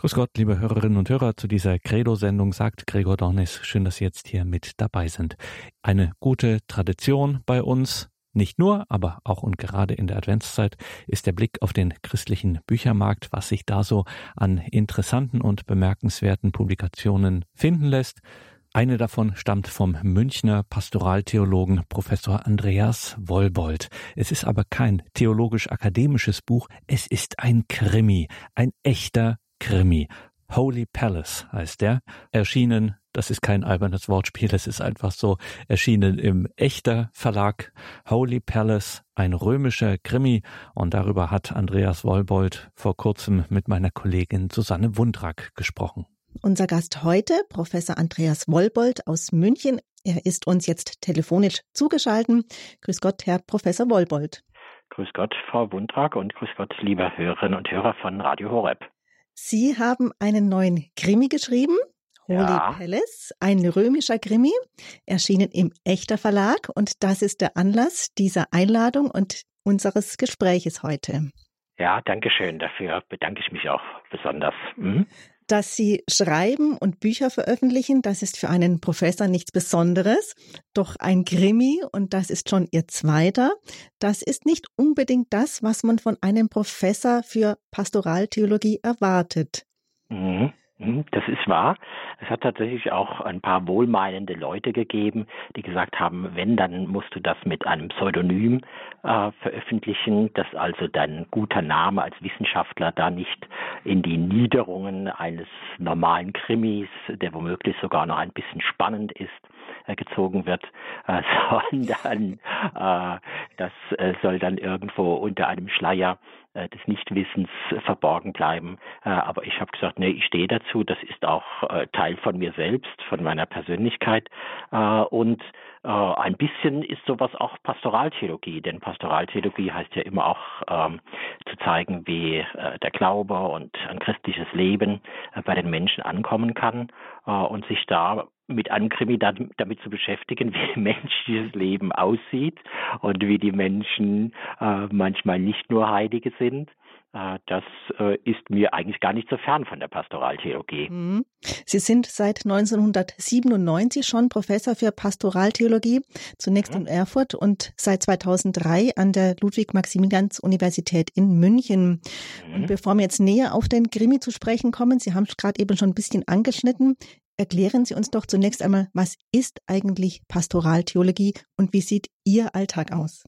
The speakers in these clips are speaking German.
Grüß Gott, liebe Hörerinnen und Hörer, zu dieser Credo-Sendung sagt Gregor Dornis. Schön, dass Sie jetzt hier mit dabei sind. Eine gute Tradition bei uns, nicht nur, aber auch und gerade in der Adventszeit ist der Blick auf den christlichen Büchermarkt, was sich da so an interessanten und bemerkenswerten Publikationen finden lässt. Eine davon stammt vom Münchner Pastoraltheologen Professor Andreas Wollbold. Es ist aber kein theologisch-akademisches Buch, es ist ein Krimi, ein echter Krimi. Holy Palace heißt der, erschienen, das ist kein albernes Wortspiel, es ist einfach so, erschienen im echter Verlag Holy Palace, ein römischer Krimi und darüber hat Andreas Wollbold vor kurzem mit meiner Kollegin Susanne Wundrack gesprochen. Unser Gast heute, Professor Andreas Wollbold aus München. Er ist uns jetzt telefonisch zugeschaltet. Grüß Gott, Herr Professor Wollbold. Grüß Gott, Frau Wundrack und grüß Gott, liebe Hörerinnen und Hörer von Radio Horeb. Sie haben einen neuen Krimi geschrieben, Holy ja. Palace, ein römischer Krimi, erschienen im Echter Verlag und das ist der Anlass dieser Einladung und unseres Gespräches heute. Ja, danke schön. Dafür bedanke ich mich auch besonders. Mhm dass Sie schreiben und Bücher veröffentlichen, das ist für einen Professor nichts Besonderes. Doch ein Krimi, und das ist schon Ihr zweiter, das ist nicht unbedingt das, was man von einem Professor für Pastoraltheologie erwartet. Mhm. Hm, das ist wahr. Es hat tatsächlich auch ein paar wohlmeinende Leute gegeben, die gesagt haben, wenn, dann musst du das mit einem Pseudonym äh, veröffentlichen, dass also dein guter Name als Wissenschaftler da nicht in die Niederungen eines normalen Krimis, der womöglich sogar noch ein bisschen spannend ist, äh, gezogen wird, äh, sondern äh, das äh, soll dann irgendwo unter einem Schleier des Nichtwissens verborgen bleiben. Äh, aber ich habe gesagt, nee, ich stehe dazu. Das ist auch äh, Teil von mir selbst, von meiner Persönlichkeit. Und ein bisschen ist sowas auch Pastoraltheologie, denn Pastoraltheologie heißt ja immer auch ähm, zu zeigen, wie der Glaube und ein christliches Leben bei den Menschen ankommen kann und sich da mit einem Krimi damit zu beschäftigen, wie menschliches Leben aussieht und wie die Menschen äh, manchmal nicht nur Heilige sind. Äh, das äh, ist mir eigentlich gar nicht so fern von der Pastoraltheologie. Mhm. Sie sind seit 1997 schon Professor für Pastoraltheologie, zunächst mhm. in Erfurt und seit 2003 an der Ludwig-Maximilians-Universität in München. Mhm. Und bevor wir jetzt näher auf den Krimi zu sprechen kommen, Sie haben es gerade eben schon ein bisschen angeschnitten, Erklären Sie uns doch zunächst einmal, was ist eigentlich Pastoraltheologie und wie sieht Ihr Alltag aus?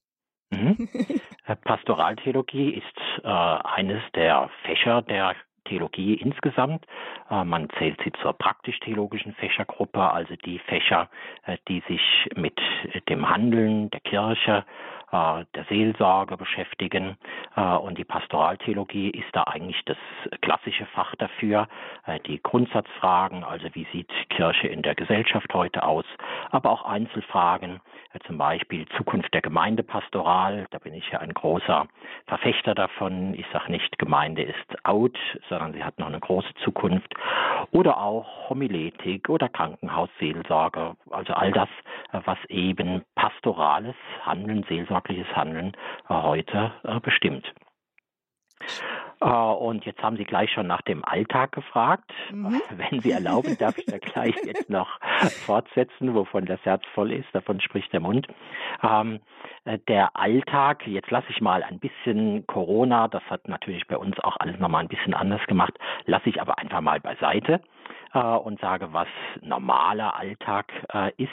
Mhm. Äh, Pastoraltheologie ist äh, eines der Fächer der Theologie insgesamt. Äh, man zählt sie zur praktisch-theologischen Fächergruppe, also die Fächer, äh, die sich mit dem Handeln der Kirche der Seelsorge beschäftigen. Äh, und die Pastoraltheologie ist da eigentlich das klassische Fach dafür. Äh, die Grundsatzfragen, also wie sieht Kirche in der Gesellschaft heute aus, aber auch Einzelfragen, zum Beispiel Zukunft der Gemeindepastoral. Da bin ich ja ein großer Verfechter davon. Ich sage nicht, Gemeinde ist out, sondern sie hat noch eine große Zukunft. Oder auch Homiletik oder Krankenhausseelsorge. Also all das, was eben pastorales Handeln, Seelsorge gewerbliches Handeln äh, heute äh, bestimmt. Äh, und jetzt haben Sie gleich schon nach dem Alltag gefragt. Mhm. Wenn Sie erlauben, darf ich da gleich jetzt noch fortsetzen, wovon das Herz voll ist, davon spricht der Mund. Ähm, der Alltag, jetzt lasse ich mal ein bisschen Corona, das hat natürlich bei uns auch alles nochmal ein bisschen anders gemacht, lasse ich aber einfach mal beiseite und sage, was normaler Alltag äh, ist.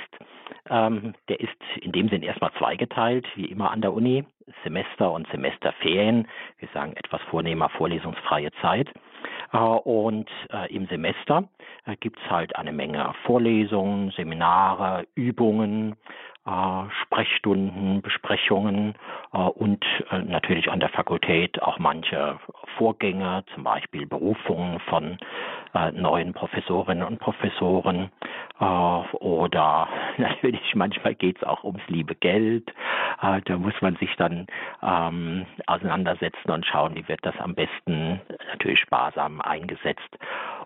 Ähm, der ist in dem Sinn erstmal zweigeteilt, wie immer an der Uni, Semester und Semesterferien. Wir sagen etwas vornehmer vorlesungsfreie Zeit. Äh, und äh, im Semester äh, gibt es halt eine Menge Vorlesungen, Seminare, Übungen, äh, Sprechstunden, Besprechungen äh, und äh, natürlich an der Fakultät auch manche Vorgänge, zum Beispiel Berufungen von neuen Professorinnen und Professoren oder natürlich manchmal geht es auch ums liebe Geld. da muss man sich dann ähm, auseinandersetzen und schauen, wie wird das am besten natürlich sparsam eingesetzt.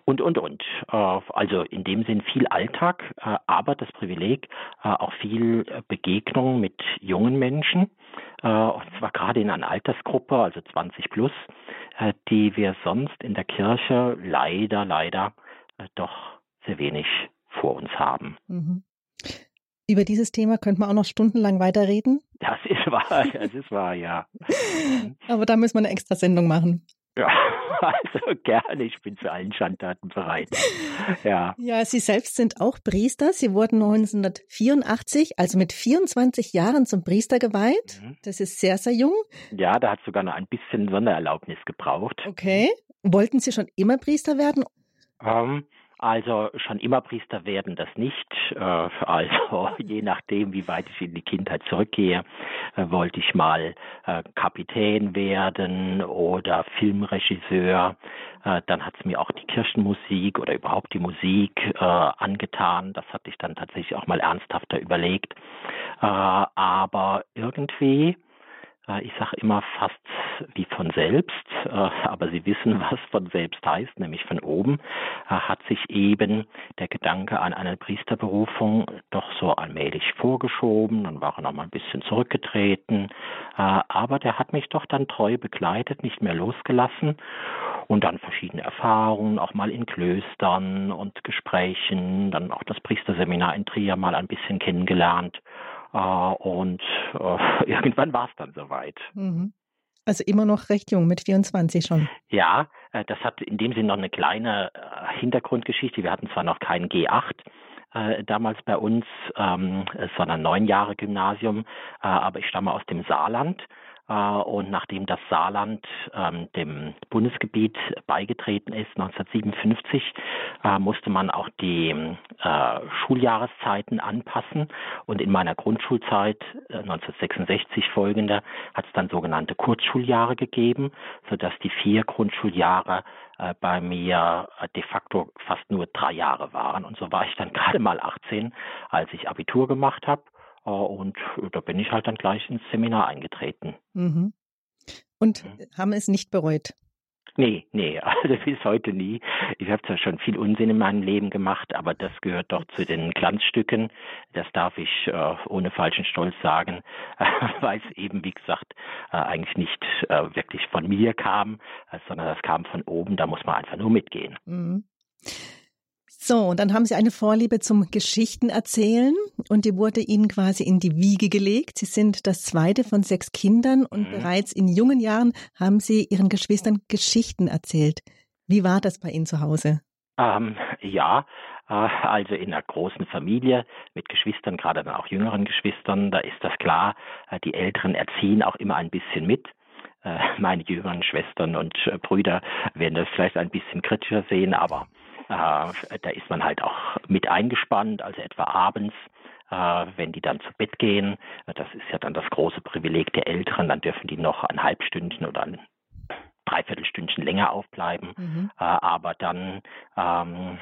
und, und, und. Also in dem Sinn viel Alltag, aber das Privileg, auch viel Begegnung mit jungen Menschen, und zwar gerade in einer Altersgruppe, also 20 plus, die wir sonst in der Kirche leider, leider doch sehr wenig vor uns haben. Mhm. Über dieses Thema könnte man auch noch stundenlang weiterreden. Das ist wahr, das ist wahr, ja. Aber da müssen wir eine extra Sendung machen. Ja, also gerne, ich bin zu allen Schandtaten bereit. Ja. Ja, Sie selbst sind auch Priester. Sie wurden 1984, also mit 24 Jahren zum Priester geweiht. Mhm. Das ist sehr, sehr jung. Ja, da hat sogar noch ein bisschen Sondererlaubnis gebraucht. Okay. Wollten Sie schon immer Priester werden? Ähm, also schon immer Priester werden das nicht. Äh, also je nachdem, wie weit ich in die Kindheit zurückgehe, äh, wollte ich mal äh, Kapitän werden oder Filmregisseur. Dann hat es mir auch die Kirchenmusik oder überhaupt die Musik angetan. Das hatte ich dann tatsächlich auch mal ernsthafter überlegt. Aber irgendwie ich sage immer fast wie von selbst, äh, aber Sie wissen, was von selbst heißt, nämlich von oben, äh, hat sich eben der Gedanke an eine Priesterberufung doch so allmählich vorgeschoben, dann war er noch mal ein bisschen zurückgetreten, aber der hat mich doch dann treu begleitet, nicht mehr losgelassen und dann verschiedene Erfahrungen, auch mal in Klöstern und Gesprächen, dann auch das Priesterseminar in Trier mal ein bisschen kennengelernt. äh, und äh, irgendwann war es dann soweit. Mhm. Also immer noch recht jung, mit 24 schon. Ja, äh, das hat in dem Sinne noch eine kleine Hintergrundgeschichte. Wir hatten zwar noch keinen G8, damals bei uns, ähm, sondern neun Jahre Gymnasium, aber ich stamme aus dem Saarland äh, und nachdem das Saarland ähm, dem Bundesgebiet beigetreten ist, 1957, äh, musste man auch die äh, Schuljahreszeiten anpassen. Und in meiner Grundschulzeit, äh, 1966 folgende, hat es dann sogenannte Kurzschuljahre gegeben, sodass die vier Grundschuljahre äh, bei mir äh, de facto fast nur drei Jahre waren. Und so war ich dann gerade mal 18, als ich Abitur gemacht habe. Äh, und da bin ich halt dann gleich ins Seminar eingetreten. Mhm. Und mhm. haben es nicht bereut? Nee, nee, also bis heute nie. Ich habe zwar schon viel Unsinn in meinem Leben gemacht, aber das gehört doch zu den Glanzstücken. Das darf ich äh, ohne falschen Stolz sagen, äh, weil es eben, wie gesagt, äh, eigentlich nicht äh, wirklich von mir kam, äh, sondern das kam von oben. Da muss man einfach nur mitgehen. Mhm. So, und dann haben Sie eine Vorliebe zum Geschichtenerzählen und die wurde Ihnen quasi in die Wiege gelegt. Sie sind das zweite von sechs Kindern und mhm. bereits in jungen Jahren haben Sie Ihren Geschwistern Geschichten erzählt. Wie war das bei Ihnen zu Hause? Ähm, ja, äh, also in einer großen Familie mit Geschwistern, gerade dann auch jüngeren Geschwistern, da ist das klar, äh, die Älteren erziehen auch immer ein bisschen mit äh, meine jüngeren Schwestern und Brüder werden das vielleicht ein bisschen kritischer sehen, aber da ist man halt auch mit eingespannt, also etwa abends äh, wenn die dann zu Bett gehen. Das ist ja dann das große Privileg der Älteren. Dann dürfen die noch ein Halbstündchen oder ein Dreiviertelstündchen länger aufbleiben. Mhm. Äh, aber dann ähm,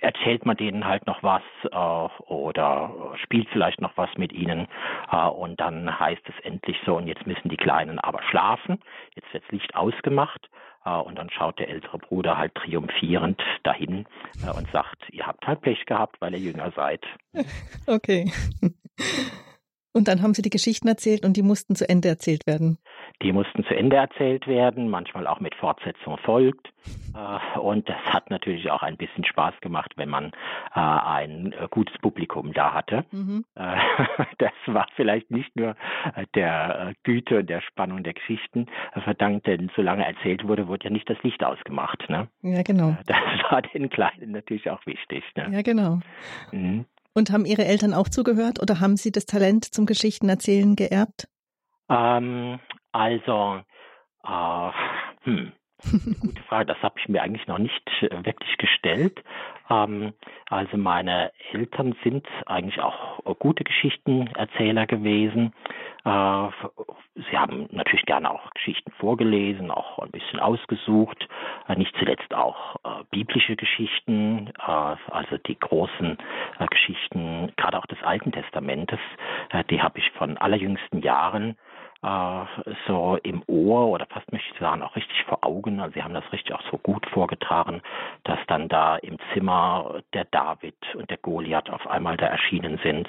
erzählt man denen halt noch was äh, oder spielt vielleicht noch was mit ihnen. Äh, und dann heißt es endlich so, und jetzt müssen die Kleinen aber schlafen. Jetzt wird Licht ausgemacht. Äh, und dann schaut der ältere Bruder halt triumphierend dahin äh, und sagt, ihr habt halt Pech gehabt, weil ihr jünger seid. Okay. Und dann haben sie die Geschichten erzählt und die mussten zu Ende erzählt werden. Die mussten zu Ende erzählt werden, manchmal auch mit Fortsetzung folgt. Äh, und das hat natürlich auch ein bisschen Spaß gemacht, wenn man äh, ein äh, gutes Publikum da hatte. Mhm. Das war vielleicht nicht nur der Güte und der Spannung der Geschichten verdankt, denn solange erzählt wurde, wurde ja nicht das Licht ausgemacht. Ne? Ja, genau. Das war den Kleinen natürlich auch wichtig. Ne? Ja, genau. Mhm. Und haben Ihre Eltern auch zugehört oder haben Sie das Talent zum Geschichtenerzählen geerbt? Ähm, also, äh, hm, Gute Frage, das habe ich mir eigentlich noch nicht äh, wirklich gestellt. Ähm, also meine Eltern sind eigentlich auch gute Geschichtenerzähler gewesen. Äh, sie haben natürlich gerne auch Geschichten vorgelesen, auch ein bisschen ausgesucht, äh, nicht zuletzt auch biblische Geschichten, also die großen Geschichten, gerade auch des Alten Testamentes, die habe ich von allerjüngsten Jahren äh, so im Ohr oder fast möchte ich sagen auch richtig vor Augen. Also sie haben das richtig auch so gut vorgetragen, dass dann da im Zimmer der David und der Goliath auf einmal da erschienen sind.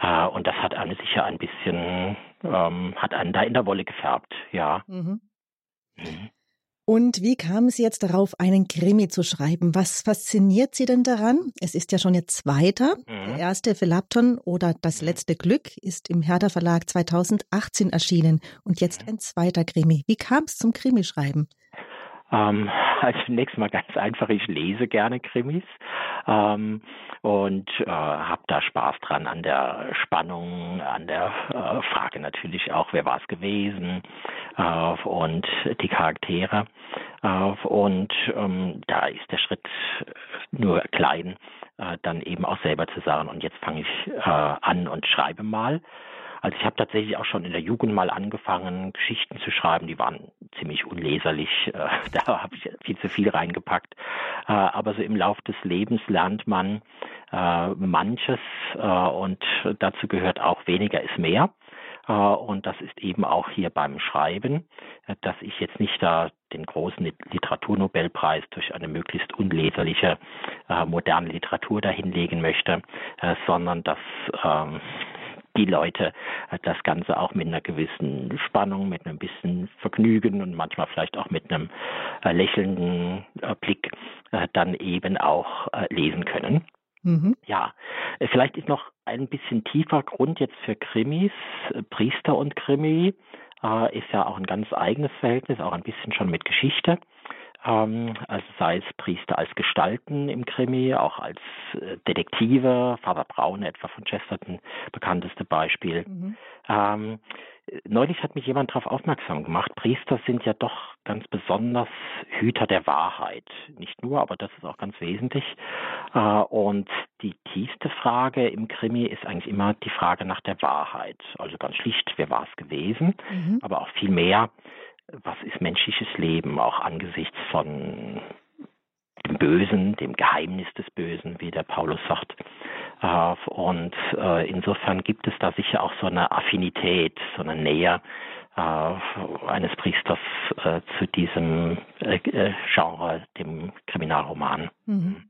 Äh, und das hat einen sicher ein bisschen, ähm, hat einen da in der Wolle gefärbt, ja. Mhm. Mhm. Und wie kam Sie jetzt darauf, einen Krimi zu schreiben? Was fasziniert Sie denn daran? Es ist ja schon Ihr zweiter. Mhm. Der erste Philapton oder Das mhm. letzte Glück ist im Herder Verlag 2018 erschienen und jetzt mhm. ein zweiter Krimi. Wie kam es zum Krimischreiben? Ähm, also zunächst mal ganz einfach, ich lese gerne Krimis ähm, und äh, habe da Spaß dran an der Spannung, an der äh, Frage natürlich auch, wer war es gewesen äh, und die Charaktere. Äh, und ähm, da ist der Schritt nur klein, äh, dann eben auch selber zu sagen, und jetzt fange ich äh, an und schreibe mal. Also ich habe tatsächlich auch schon in der Jugend mal angefangen, Geschichten zu schreiben. Die waren ziemlich unleserlich. Äh, da habe ich viel zu viel reingepackt. Äh, aber so im Lauf des Lebens lernt man äh, manches und dazu gehört auch weniger ist mehr. Und das ist eben auch hier beim Schreiben, dass ich jetzt nicht da den großen Literaturnobelpreis durch eine möglichst unleserliche moderne Literatur dahinlegen möchte, sondern dass ähm, die Leute äh, das Ganze auch mit einer gewissen Spannung, mit einem bisschen Vergnügen und manchmal vielleicht auch mit einem äh, lächelnden äh, Blick dann eben auch lesen können. Mhm. Ja, vielleicht ist noch ein bisschen tiefer Grund jetzt für Krimis, Priester und Krimi ist ja auch ein ganz eigenes Verhältnis, auch ein bisschen schon mit Geschichte ähm, also sei es Priester als Gestalten im Krimi, auch als äh, Detektive, Vater Braun etwa von Chesterton, bekannteste Beispiel. Mhm. Ähm, neulich hat mich jemand darauf aufmerksam gemacht, Priester sind ja doch ganz besonders Hüter der Wahrheit. Nicht nur, aber das ist auch ganz wesentlich. Äh, und die tiefste Frage im Krimi ist eigentlich immer die Frage nach der Wahrheit. Also ganz schlicht, wer war es gewesen? Mhm. Aber auch viel mehr, was ist menschliches Leben, auch angesichts von dem Bösen, dem Geheimnis des Bösen, wie der Paulus sagt. Äh, und äh, insofern gibt es da sicher auch so eine Affinität, so eine Nähe äh, eines Priesters zu diesem Genre, dem Kriminalroman. Mhm.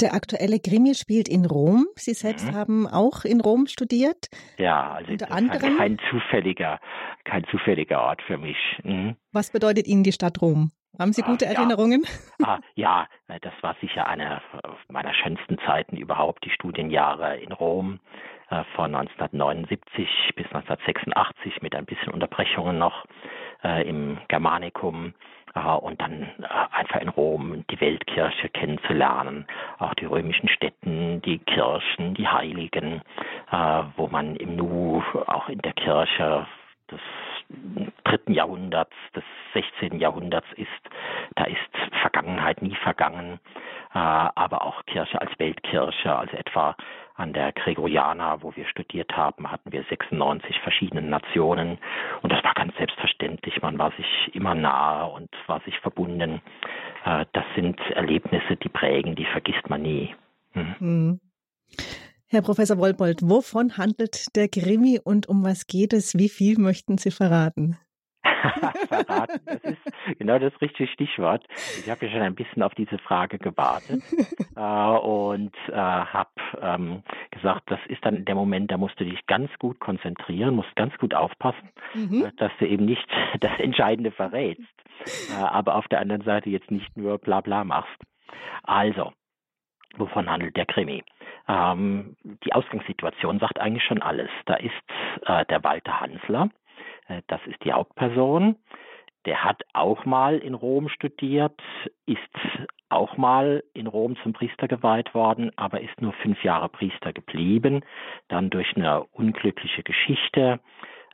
Der aktuelle Krimi spielt in Rom. Sie selbst mhm. haben auch in Rom studiert. Ja, also unter anderem kein zufälliger, kein zufälliger Ort für mich. Mhm. Was bedeutet Ihnen die Stadt Rom? Haben Sie gute ah, Erinnerungen? Ah, ja, das war sicher eine meiner schönsten Zeiten überhaupt, die Studienjahre in Rom äh, von 1979 bis 1986 mit ein bisschen Unterbrechungen noch äh, im Germanikum und dann äh, einfach in Rom die Weltkirche kennenzulernen, auch die römischen Städten, die Kirchen, die Heiligen, äh, wo man im Nu auch in der Kirche des dritten Jahrhunderts, des 16. Jahrhunderts ist. Da ist Vergangenheit nie vergangen, äh, aber auch Kirche als Weltkirche, also etwa an der Gregoriana, wo wir studiert haben, hatten wir 96 verschiedene Nationen und das war ganz selbstverständlich. Man war sich immer nahe und war sich verbunden. Äh, das sind Erlebnisse, die prägen, die vergisst man nie. Mhm. Mhm. Herr Professor Wolbold, wovon handelt der Krimi und um was geht es? Wie viel möchten Sie verraten? verraten, das ist genau das richtige Stichwort. Ich habe ja schon ein bisschen auf diese Frage gewartet äh, und äh, habe ähm, gesagt, das ist dann der Moment, da musst du dich ganz gut konzentrieren, musst ganz gut aufpassen, mhm. äh, dass du eben nicht das Entscheidende verrätst, äh, aber auf der anderen Seite jetzt nicht nur bla bla machst. Also, wovon handelt der Krimi? Ähm, die Ausgangssituation sagt eigentlich schon alles. Da ist äh, der Walter Hansler, das ist die Hauptperson. Der hat auch mal in Rom studiert, ist auch mal in Rom zum Priester geweiht worden, aber ist nur fünf Jahre Priester geblieben. Dann durch eine unglückliche Geschichte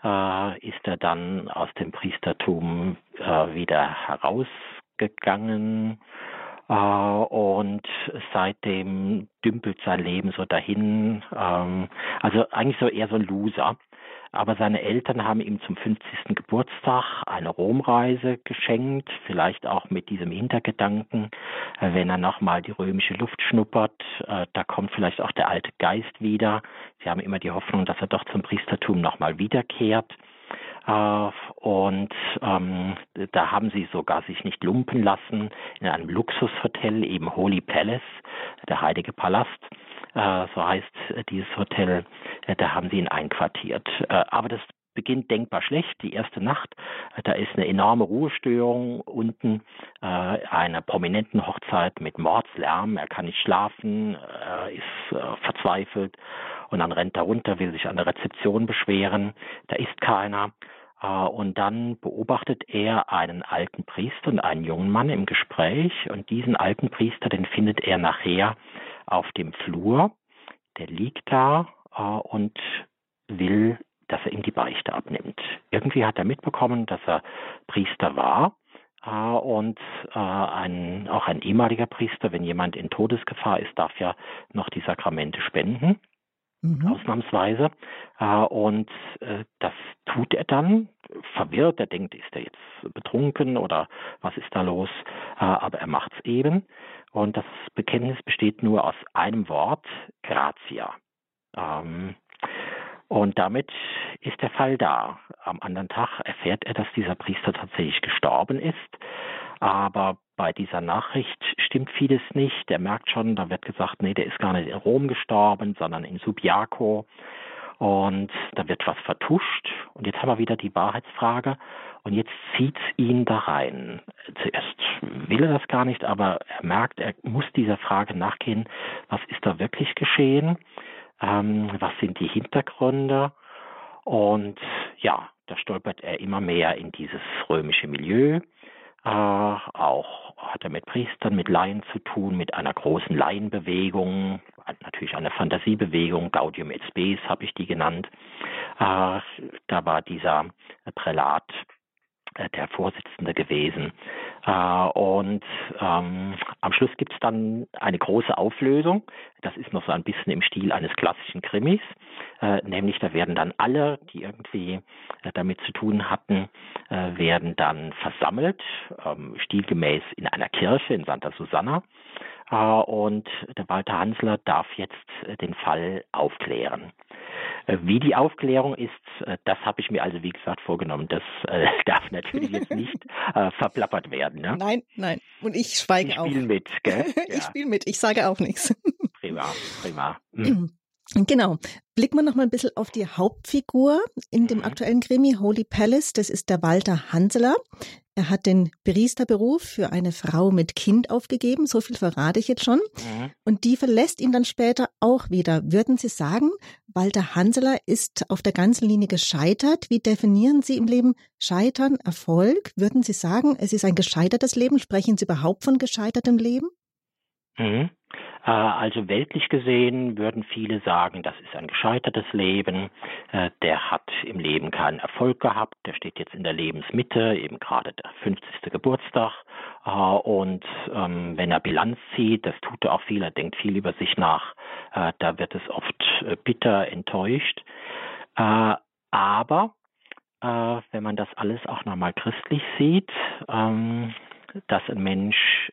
äh, ist er dann aus dem Priestertum äh, wieder herausgegangen äh, und seitdem dümpelt sein Leben so dahin. Ähm, also eigentlich so eher so ein Loser. Aber seine Eltern haben ihm zum 50. Geburtstag eine Romreise geschenkt, vielleicht auch mit diesem Hintergedanken, äh, wenn er nochmal die römische Luft schnuppert, äh, da kommt vielleicht auch der alte Geist wieder. Sie haben immer die Hoffnung, dass er doch zum Priestertum nochmal wiederkehrt. Äh, und ähm, da haben sie sogar sich nicht lumpen lassen in einem Luxushotel, eben Holy Palace, der heilige Palast. Äh, so heißt dieses Hotel, äh, da haben sie ihn einquartiert. Äh, aber das beginnt denkbar schlecht. Die erste Nacht, äh, da ist eine enorme Ruhestörung unten, äh, einer prominenten Hochzeit mit Mordslärm. Er kann nicht schlafen, er ist äh, verzweifelt und dann rennt er runter, will sich an der Rezeption beschweren. Da ist keiner. Äh, und dann beobachtet er einen alten Priester und einen jungen Mann im Gespräch. Und diesen alten Priester, den findet er nachher auf dem Flur. Der liegt da äh, und will dass er ihm die Beichte abnimmt. Irgendwie hat er mitbekommen, dass er Priester war äh, und ein, auch ein ehemaliger Priester, wenn jemand in Todesgefahr ist, darf ja noch die Sakramente spenden. Mhm. Ausnahmsweise. Äh, und äh, das tut er dann, verwirrt, er denkt, ist er jetzt betrunken oder was ist da los? Äh, aber er macht es eben. Und das Bekenntnis besteht nur aus einem Wort, Gratia. Ähm, und damit ist der Fall da. Am anderen Tag erfährt er, dass dieser Priester tatsächlich gestorben ist. Aber bei dieser Nachricht stimmt vieles nicht. Er merkt schon, da wird gesagt, nee, der ist gar nicht in Rom gestorben, sondern in Subiaco. Und da wird was vertuscht. Und jetzt haben wir wieder die Wahrheitsfrage. Und jetzt zieht ihn da rein. Zuerst will er das gar nicht, aber er merkt, er muss dieser Frage nachgehen, was ist da wirklich geschehen? ähm, was sind die Hintergründe und ja, da stolpert er immer mehr in dieses römische Milieu. Äh, auch hat er mit Priestern, mit Laien zu tun, mit einer großen Laienbewegung, natürlich eine Fantasiebewegung, Gaudium et Spes habe ich die genannt. Äh, da war dieser Prälat der Vorsitzende gewesen. Äh, und ähm, am Schluss gibt es dann eine große Auflösung. Das ist noch so ein bisschen im Stil eines klassischen Krimis. Äh, nämlich da werden dann alle, die irgendwie äh, damit zu tun hatten, äh, werden dann versammelt, ähm, stilgemäß in einer Kirche in Santa Susanna. Äh, und der Walter Hansler darf jetzt den Fall aufklären. Äh, wie die Aufklärung ist, äh, das habe ich mir also wie gesagt vorgenommen. Das äh, darf natürlich jetzt nicht äh, verplappert werden. Ne? Nein, nein. Und ich schweige ich auch. Ich spiele mit, gell? ich spiele mit, ich sage auch nichts. prima, prima. Mhm. Genau. Blicken wir noch mal ein bisschen auf die Hauptfigur in dem mhm. aktuellen Krimi Holy Palace. Das ist der Walter Hanseler. Er hat den Priesterberuf für eine Frau mit Kind aufgegeben. So viel verrate ich jetzt schon. Mhm. Und die verlässt ihn dann später auch wieder. Würden Sie sagen, Walter Hanseler ist auf der ganzen Linie gescheitert? Wie definieren Sie im Leben Scheitern, Erfolg? Würden Sie sagen, es ist ein gescheitertes Leben? Sprechen Sie überhaupt von gescheitertem Leben? Mhm. Äh, also weltlich gesehen würden viele sagen, das ist ein gescheitertes Leben. Äh, der hat im Leben keinen Erfolg gehabt. Der steht jetzt in der Lebensmitte, eben gerade der 50. Geburtstag. Äh, und ähm, wenn er Bilanz zieht, das tut er auch viel, er denkt viel über sich nach, da wird es oft bitter enttäuscht. Aber wenn man das alles auch nochmal christlich sieht, ähm, dass ein Mensch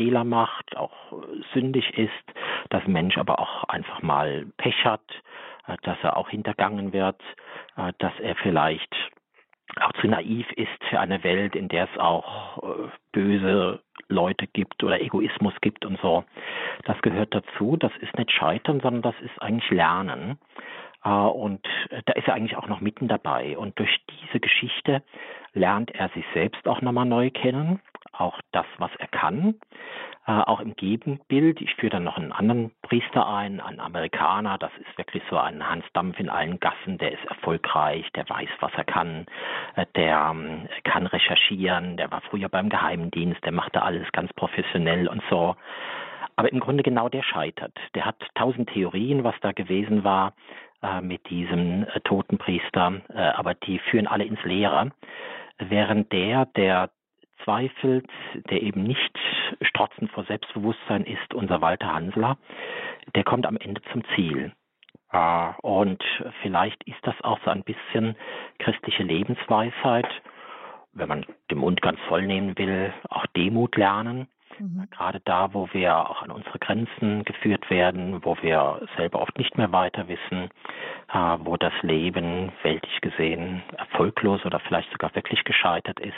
Fehler macht, auch sündig ist, dass ein Mensch aber auch einfach mal Pech hat, äh, dass er auch hintergangen wird, äh, dass er vielleicht auch zu naiv ist für eine Welt, in der es auch äh, böse Leute gibt oder Egoismus gibt und so. Das gehört dazu. Das ist nicht Scheitern, sondern das ist eigentlich Lernen. Und da ist er eigentlich auch noch mitten dabei. Und durch diese Geschichte lernt er sich selbst auch nochmal neu kennen auch das, was er kann. Äh, auch im Gegenbild, ich führe dann noch einen anderen Priester ein, einen Amerikaner, das ist wirklich so ein Hans Dampf in allen Gassen, der ist erfolgreich, der weiß, was er kann, äh, der äh, kann recherchieren, der war früher beim Geheimdienst, der macht da alles ganz professionell und so. Aber im Grunde genau der scheitert. Der hat tausend Theorien, was da gewesen war äh, mit diesem äh, toten Priester, äh, aber die führen alle ins Leere. Während der, der zweifelt, der eben nicht strotzend vor Selbstbewusstsein ist, unser Walter Hansler, der kommt am Ende zum Ziel. Ah, und vielleicht ist das auch so ein bisschen christliche Lebensweisheit, wenn man den Mund ganz voll nehmen will, auch Demut lernen. Mhm. Gerade da, wo wir auch an unsere Grenzen geführt werden, wo wir selber oft nicht mehr weiter wissen, äh, wo das Leben weltlich gesehen erfolglos oder vielleicht sogar wirklich gescheitert ist,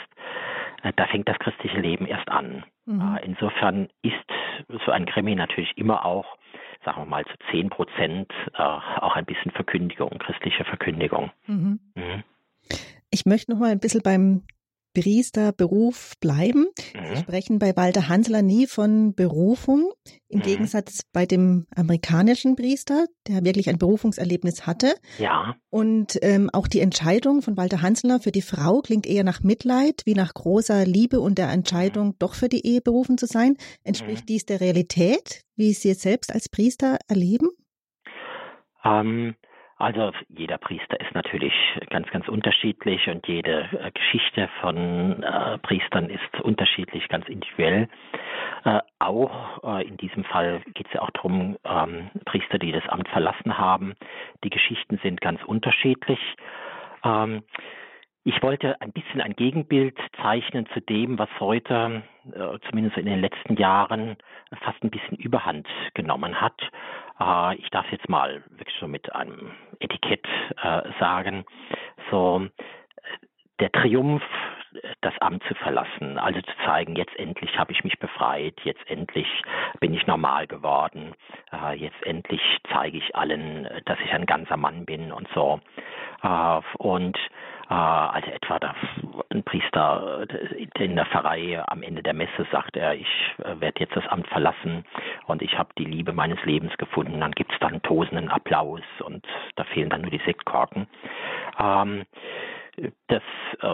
da fängt das christliche Leben erst an. Mhm. Äh, insofern ist so ein Krimi natürlich immer auch sagen wir mal zu zehn Prozent äh, auch ein bisschen Verkündigung, christliche Verkündigung. Mhm. Mhm. Ich möchte noch mal ein bisschen beim Priesterberuf bleiben. Mhm. Sie sprechen bei Walter Hansler nie von Berufung, im mhm. Gegensatz bei dem amerikanischen Priester, der wirklich ein Berufungserlebnis hatte. Ja. Und ähm, auch die Entscheidung von Walter Hansler für die Frau klingt eher nach Mitleid, wie nach großer Liebe und der Entscheidung, mhm. doch für die Ehe berufen zu sein. Entspricht mhm. dies der Realität, wie Sie es selbst als Priester erleben? Ähm, also jeder Priester ist natürlich ganz, ganz unterschiedlich und jede äh, Geschichte von äh, Priestern ist unterschiedlich, ganz individuell. Äh, auch äh, in diesem Fall geht es ja auch darum, ähm, Priester, die das Amt verlassen haben. Die Geschichten sind ganz unterschiedlich. Ähm, ich wollte ein bisschen ein Gegenbild zeichnen zu dem, was heute, äh, zumindest in den letzten Jahren, fast ein bisschen Überhand genommen hat. Äh, ich darf jetzt mal wirklich so mit einem Etikett äh, sagen, so der Triumph, das Amt zu verlassen, also zu zeigen, jetzt endlich habe ich mich befreit, jetzt endlich bin ich normal geworden, jetzt endlich zeige ich allen, dass ich ein ganzer Mann bin und so. Und äh, also etwa da ein Priester in der Pfarrei am Ende der Messe sagt er, ich äh, werde jetzt das Amt verlassen und ich habe die Liebe meines Lebens gefunden. Dann gibt es dann tosenden Applaus und da fehlen dann nur die Sektkorken. Ähm, das äh,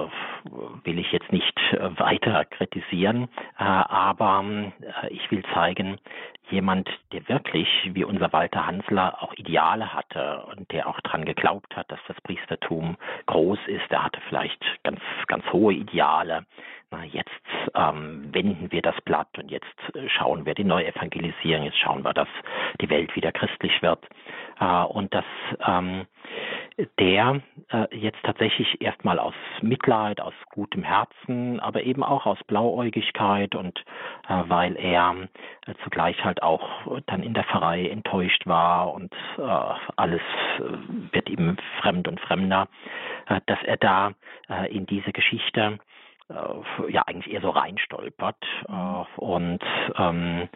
will ich jetzt nicht äh, weiter kritisieren, äh, aber ich will zeigen, jemand, der wirklich, wie unser Walter Hansler, auch Ideale hatte und der auch daran geglaubt hat, dass das Priestertum groß ist, der hatte vielleicht ganz, ganz hohe Ideale. Na, jetzt ähm, wenden wir das Blatt und jetzt schauen wir die Neuevangelisierung, jetzt schauen wir, dass die Welt wieder christlich wird. Äh, und dass ähm, der äh, jetzt tatsächlich erstmal aus Mitleid, aus gutem Herzen, aber eben auch aus Blauäugigkeit und äh, weil er äh, zugleich halt auch dann in der Pfarrei enttäuscht war und äh, alles äh, wird ihm fremd und fremder, äh, dass er da in diese Geschichte ja eigentlich eher so reinstolpert und ähm,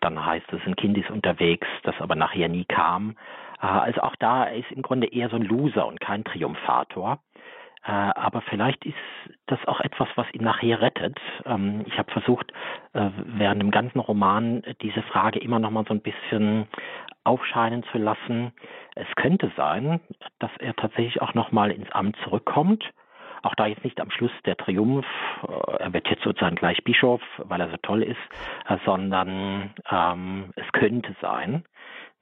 dann heißt es, ein Kind ist unterwegs, das aber nachher nie kam äh, also auch da ist im Grunde eher so ein Loser und kein Triumphator. Äh, aber vielleicht ist das auch etwas, was ihn nachher rettet. Ähm, ich habe versucht, äh, während dem ganzen Roman diese Frage immer noch mal so ein bisschen aufscheinen zu lassen. Es könnte sein, dass er tatsächlich auch noch mal ins Amt zurückkommt. Auch da jetzt nicht am Schluss der Triumph, er wird jetzt sozusagen gleich Bischof, weil er so toll ist, sondern ähm, es könnte sein.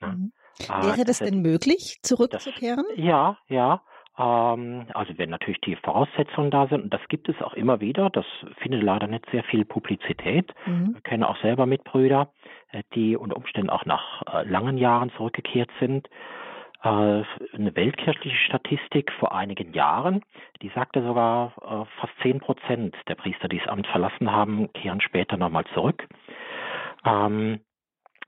Ne? Mhm. Ah, Wäre das denn möglich, zurückzukehren? Das, ja, ja. Ähm, also wenn natürlich die Voraussetzungen da sind, und das gibt es auch immer wieder, das findet leider nicht sehr viel Publizität. Mhm. Wir kennen auch selber Mitbrüder, äh, die unter Umständen auch nach äh, langen Jahren zurückgekehrt sind. Äh, eine weltkirchliche Statistik vor einigen Jahren, die sagte sogar, fast zehn Prozent der Priester, die das Amt verlassen haben, kehren später nochmal zurück. Ähm,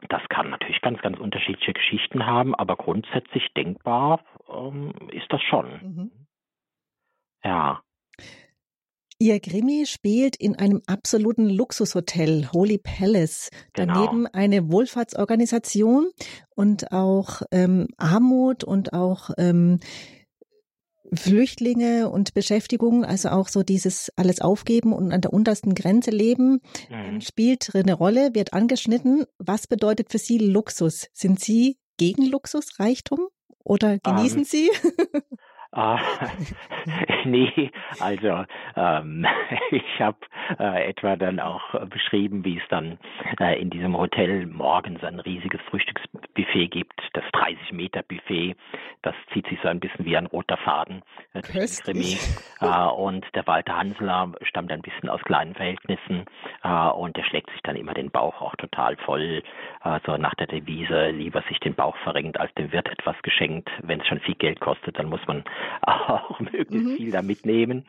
das kann natürlich ganz, ganz unterschiedliche Geschichten haben, aber grundsätzlich denkbar ähm, ist das schon. Mhm. Ja. Ihr Krimi spielt in einem absoluten Luxushotel, Holy Palace. Genau. Daneben eine Wohlfahrtsorganisation und auch ähm, Armut und auch ähm, Flüchtlinge und Beschäftigung, also auch so dieses alles aufgeben und an der untersten Grenze leben, mhm. spielt eine Rolle, wird angeschnitten. Was bedeutet für Sie Luxus? Sind Sie gegen Luxusreichtum oder genießen um, ähm, Sie? Ah, nee, also ähm, ich habe äh, etwa dann auch beschrieben, wie es dann äh, in diesem Hotel morgens ein riesiges Frühstücksbuffet gibt, das 30 Meter Buffet, das zieht sich so ein bisschen wie ein roter Faden äh, Krimi. Äh, und der Walter Hansler stammt ein bisschen aus kleinen Verhältnissen äh, und der schlägt sich dann immer den Bauch auch total voll, äh, so nach der Devise, lieber sich den Bauch verrenkt, als dem Wirt etwas geschenkt. Wenn es schon viel Geld kostet, dann muss man auch möglichst mhm. viel da mitnehmen.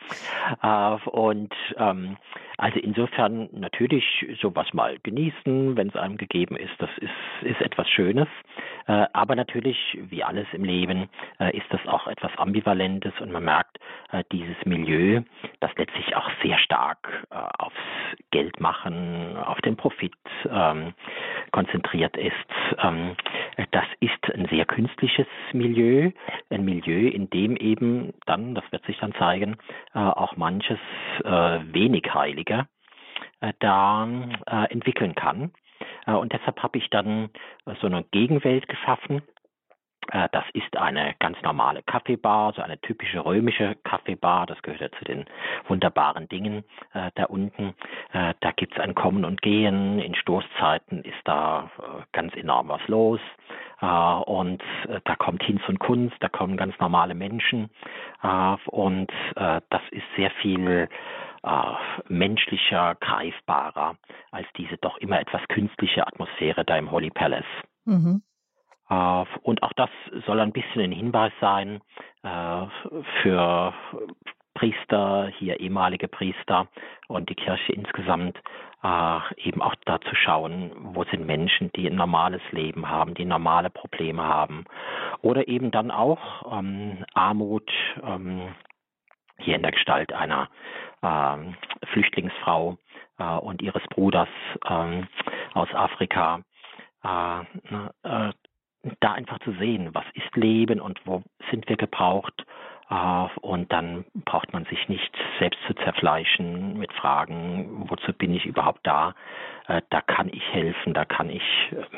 Äh, und ähm, Also insofern natürlich sowas mal genießen, wenn es einem gegeben ist, das ist, ist etwas Schönes. Äh, aber natürlich, wie alles im Leben, äh, ist das auch etwas Ambivalentes und man merkt, dieses Milieu, das letztlich auch sehr stark aufs Geld machen, auf den Profit ähm, konzentriert ist. Das ist ein sehr künstliches Milieu, ein Milieu, in dem eben dann, das wird sich dann zeigen, äh, auch manches äh, wenig Heilige äh, da entwickeln kann. Und deshalb habe ich dann so eine Gegenwelt geschaffen, das ist eine ganz normale Kaffeebar, so eine typische römische Kaffeebar. Das gehört ja zu den wunderbaren Dingen äh, da unten. Äh, da gibt es ein Kommen und Gehen. In Stoßzeiten ist da äh, ganz enorm was los. Äh, und äh, da kommt Hinz und Kunst, da kommen ganz normale Menschen. und das ist sehr viel menschlicher, greifbarer als diese doch immer etwas künstliche Atmosphäre da im Holy Palace. Mhm. Äh, und auch das soll ein bisschen ein Hinweis sein äh, für Priester, hier ehemalige Priester und die Kirche insgesamt, äh, eben auch da zu schauen, wo sind Menschen, die ein normales Leben haben, die normale Probleme haben. Oder eben dann auch ähm, Armut, ähm, hier in der Gestalt einer ähm, Flüchtlingsfrau und ihres Bruders aus Afrika. Ne, da einfach zu sehen, was ist Leben und wo sind wir gebraucht. Äh, und dann braucht man sich nicht selbst zu zerfleischen mit Fragen, wozu bin ich überhaupt da? Äh, da kann ich helfen, da kann ich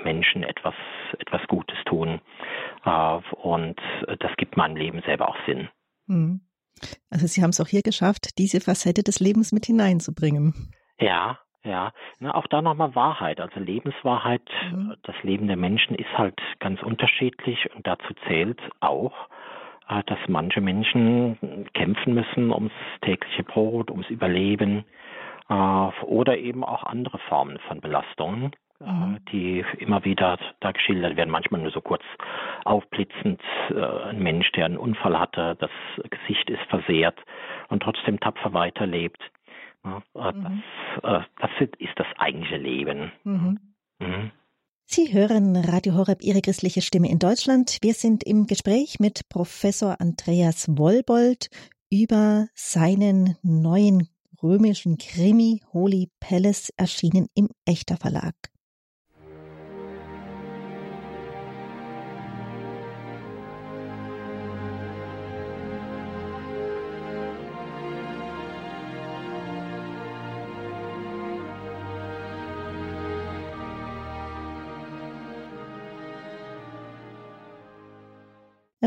Menschen etwas, etwas Gutes tun. Äh, und das gibt meinem Leben selber auch Sinn. Hm. Also Sie haben es auch hier geschafft, diese Facette des Lebens mit hineinzubringen. Ja, ja, na, auch da nochmal Wahrheit, also Lebenswahrheit. Mhm. Das Leben der Menschen ist halt ganz unterschiedlich und dazu zählt auch, äh, dass manche Menschen kämpfen müssen ums tägliche Brot, ums Überleben äh, oder eben auch andere Formen von Belastungen, äh, mhm. die immer wieder da geschildert werden, manchmal nur so kurz aufblitzend. Ein Mensch, der einen Unfall hatte, das Gesicht ist versehrt und trotzdem tapfer weiterlebt. Mhm. Das, äh, das ist das eigentliche Leben. Mhm. Mhm. Sie hören Radio Horeb, Ihre christliche Stimme in Deutschland. Wir sind im Gespräch mit Professor Andreas Wollbold über seinen neuen römischen Krimi Holy Palace, erschienen im Echter Verlag.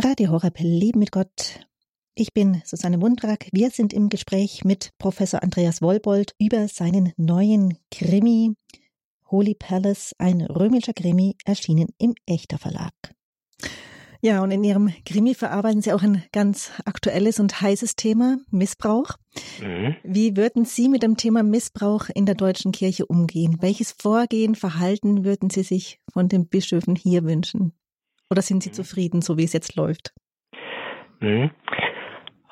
Radio Horeb Leben mit Gott. Ich bin Susanne Mundrak. Wir sind im Gespräch mit Professor Andreas Wollbold über seinen neuen Krimi Holy Palace, ein römischer Krimi, erschienen im Echter Verlag. Ja, und in Ihrem Krimi verarbeiten Sie auch ein ganz aktuelles und heißes Thema, Missbrauch. Mhm. Wie würden Sie mit dem Thema Missbrauch in der deutschen Kirche umgehen? Welches Vorgehen, Verhalten würden Sie sich von den Bischöfen hier wünschen? Oder sind Sie mhm. zufrieden, so wie es jetzt läuft? Mhm.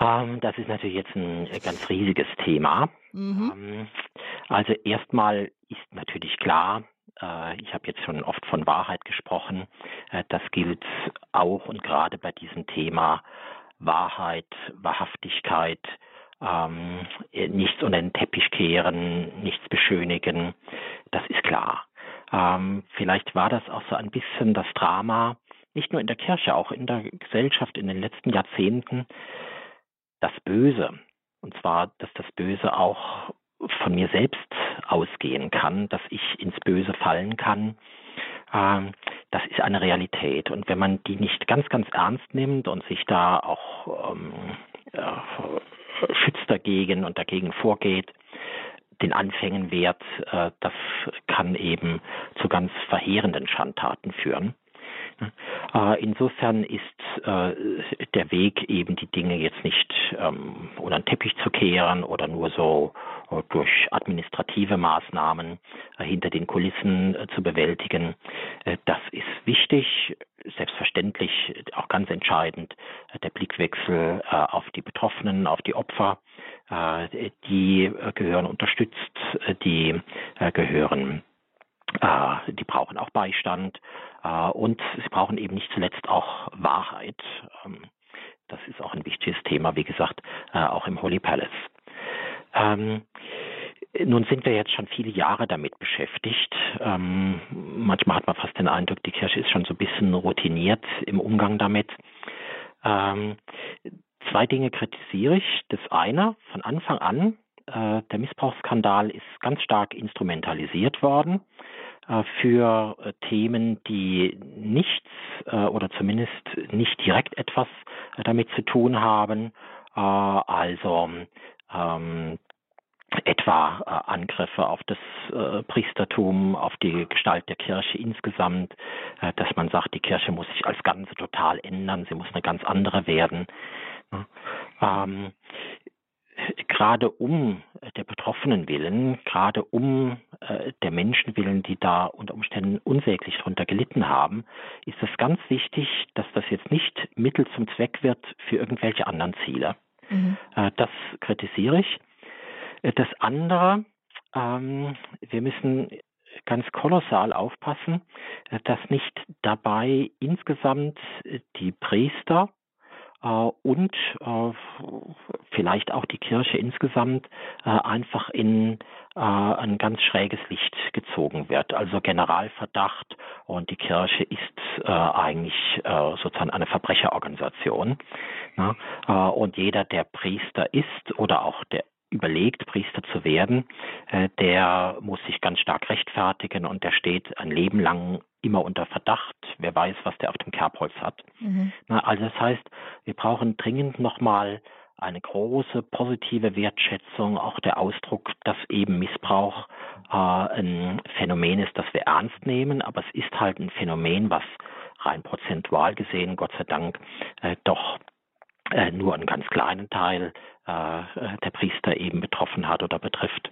Ähm, das ist natürlich jetzt ein ganz riesiges Thema. Mhm. Ähm, also erstmal ist natürlich klar, äh, ich habe jetzt schon oft von Wahrheit gesprochen, äh, das gilt auch und gerade bei diesem Thema Wahrheit, Wahrhaftigkeit, ähm, nichts unter den Teppich kehren, nichts beschönigen, das ist klar. Ähm, vielleicht war das auch so ein bisschen das Drama nicht nur in der Kirche, auch in der Gesellschaft in den letzten Jahrzehnten das Böse. Und zwar, dass das Böse auch von mir selbst ausgehen kann, dass ich ins Böse fallen kann. Ähm, das ist eine Realität. Und wenn man die nicht ganz, ganz ernst nimmt und sich da auch ähm, äh, schützt dagegen und dagegen vorgeht, den Anfängen wehrt, äh, das kann eben zu ganz verheerenden Schandtaten führen. Äh, insofern ist äh, der Weg eben die Dinge jetzt nicht ähm, unter den Teppich zu kehren oder nur so durch administrative Maßnahmen hinter den Kulissen zu bewältigen. Das ist wichtig, selbstverständlich auch ganz entscheidend der Blickwechsel auf die Betroffenen, auf die Opfer. Die gehören unterstützt, die gehören die brauchen auch Beistand und sie brauchen eben nicht zuletzt auch Wahrheit. Ähm, das ist auch ein wichtiges Thema, wie gesagt, äh, auch im Holy Palace. Ähm, nun sind wir jetzt schon viele Jahre damit beschäftigt. Ähm, manchmal hat man fast den Eindruck, die Kirche ist schon so ein bisschen routiniert im Umgang damit. Zwei Dinge kritisiere ich. Das eine, von Anfang an, äh, der Missbrauchsskandal ist ganz stark instrumentalisiert worden. Äh, für äh, Themen, die nichts äh, oder zumindest nicht direkt etwas damit zu tun haben. Also ähm, etwa Angriffe auf das Priestertum, auf die Gestalt der Kirche insgesamt, dass man sagt, die Kirche muss sich als Ganze total ändern, sie muss eine ganz andere werden. Ähm, gerade um der Betroffenen willen, gerade um äh, der Menschen willen, die da unter Umständen unsäglich darunter gelitten haben, ist es ganz wichtig, dass das jetzt nicht Mittel zum Zweck wird für irgendwelche anderen Ziele. Mhm. Äh, das kritisiere ich. Äh, das andere, ähm, wir müssen ganz kolossal aufpassen, äh, dass nicht dabei insgesamt die Priester äh, und äh, vielleicht auch die Kirche insgesamt äh, einfach in ein ganz schräges Licht gezogen wird. Also Generalverdacht und die Kirche ist eigentlich sozusagen eine Verbrecherorganisation. Ne? Und jeder, der Priester ist oder auch der überlegt, Priester zu werden, der muss sich ganz stark rechtfertigen und der steht ein Leben lang immer unter Verdacht. Wer weiß, was der auf dem Kerbholz hat. Mhm. Also das heißt, wir brauchen dringend nochmal eine große positive Wertschätzung, auch der Ausdruck, dass eben Missbrauch äh, ein Phänomen ist, das wir ernst nehmen, aber es ist halt ein Phänomen, was rein prozentual gesehen, Gott sei Dank, äh, doch äh, nur einen ganz kleinen Teil äh, der Priester eben betroffen hat oder betrifft.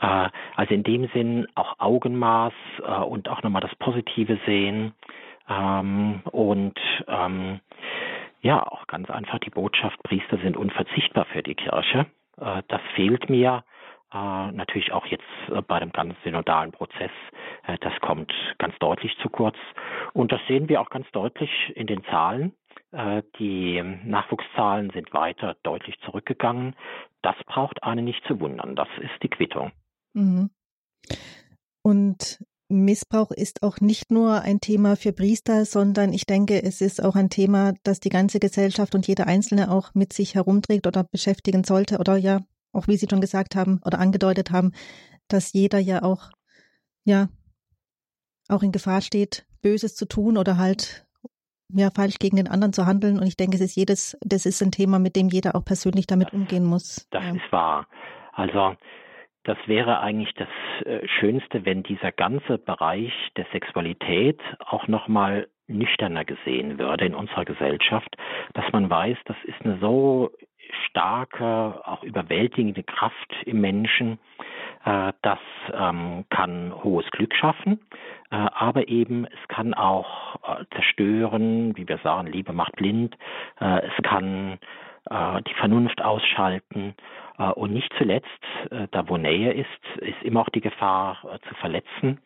Äh, also in dem Sinn auch Augenmaß äh, und auch nochmal das Positive sehen ähm, und ähm, ja, auch ganz einfach die Botschaft, Priester sind unverzichtbar für die Kirche. Äh, das fehlt mir. Äh, natürlich auch jetzt äh, bei dem ganzen synodalen Prozess, äh, das kommt ganz deutlich zu kurz. Und das sehen wir auch ganz deutlich in den Zahlen. Die Nachwuchszahlen sind weiter deutlich zurückgegangen. Das braucht einen nicht zu wundern. Das ist die Quittung. Mhm. Und Missbrauch ist auch nicht nur ein Thema für Priester, sondern ich denke, es ist auch ein Thema, das die ganze Gesellschaft und jeder Einzelne auch mit sich herumträgt oder beschäftigen sollte oder ja, auch wie Sie schon gesagt haben oder angedeutet haben, dass jeder ja auch, ja, auch in Gefahr steht, Böses zu tun oder halt ja falsch gegen den anderen zu handeln. Und ich denke, es ist jedes, das ist ein Thema, mit dem jeder auch persönlich damit umgehen muss. Das ja. ist wahr. Also das wäre eigentlich das äh, Schönste, wenn dieser ganze Bereich der Sexualität auch nochmal nüchterner gesehen würde in unserer Gesellschaft, dass man weiß, das ist eine so starke, auch überwältigende Kraft im Menschen, äh, das ähm, kann hohes Glück schaffen, äh, aber eben es kann auch zerstören, wie wir sagen, Liebe macht blind, es kann die Vernunft ausschalten äh, und nicht zuletzt, äh, da wo Nähe ist, ist immer auch die Gefahr äh, zu verletzen.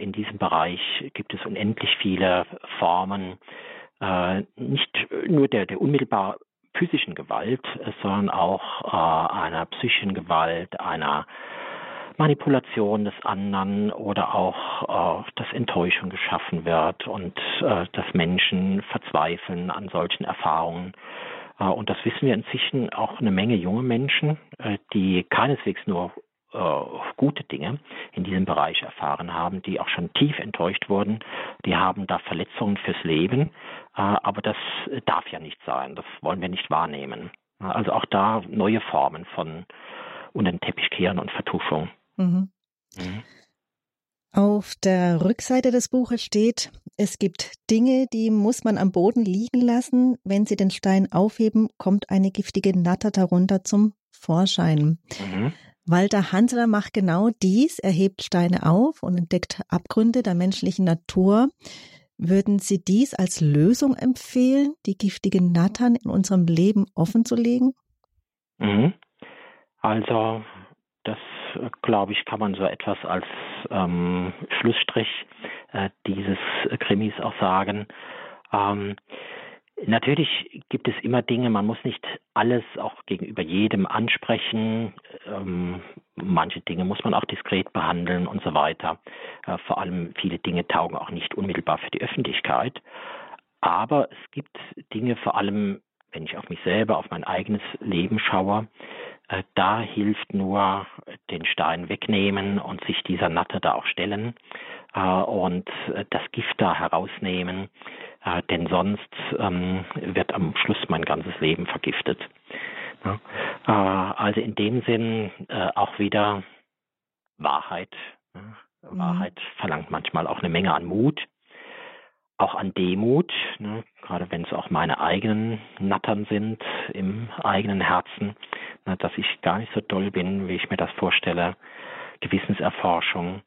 In diesem Bereich gibt es unendlich viele Formen, nicht nur der, der unmittelbar physischen Gewalt, sondern auch einer psychischen Gewalt, einer Manipulation des anderen oder auch, äh, dass Enttäuschung geschaffen wird und äh, dass Menschen verzweifeln an solchen Erfahrungen. Äh, und das wissen wir inzwischen auch eine Menge junge Menschen, äh, die keineswegs nur äh, gute Dinge in diesem Bereich erfahren haben, die auch schon tief enttäuscht wurden. Die haben da Verletzungen fürs Leben, aber das darf ja nicht sein. Das wollen wir nicht wahrnehmen. Also auch da neue Formen von unter den Teppich kehren und Vertuschung. Mhm. Mhm. Auf der Rückseite des Buches steht, es gibt Dinge, die muss man am Boden liegen lassen. Wenn Sie den Stein aufheben, kommt eine giftige Natter darunter zum Vorschein. Mhm. Walter Hanseler macht genau dies, er hebt Steine auf und entdeckt Abgründe der menschlichen Natur. Würden Sie dies als Lösung empfehlen, die giftigen Nattern in unserem Leben offen zu legen? Mhm. Also, das glaube ich, kann man so etwas als ähm, Schlussstrich äh, dieses Krimis auch sagen. Ähm, Natürlich gibt es immer Dinge, man muss nicht alles auch gegenüber jedem ansprechen. Ähm, manche Dinge muss man auch diskret behandeln und so weiter. Äh, vor allem viele Dinge taugen auch nicht unmittelbar für die Öffentlichkeit. Aber es gibt Dinge, vor allem wenn ich auf mich selber, auf mein eigenes Leben schaue, äh, da hilft nur den Stein wegnehmen und sich dieser Natte da auch stellen äh, und äh, das Gift da herausnehmen äh, denn sonst ähm, wird am Schluss mein ganzes Leben vergiftet. Ja? Äh, also in dem Sinn äh, auch wieder Wahrheit. Ja? Mhm. Wahrheit verlangt manchmal auch eine Menge an Mut, auch an Demut, ne? gerade wenn es auch meine eigenen Nattern sind im eigenen Herzen, ne? dass ich gar nicht so doll bin, wie ich mir das vorstelle. Gewissenserforschung,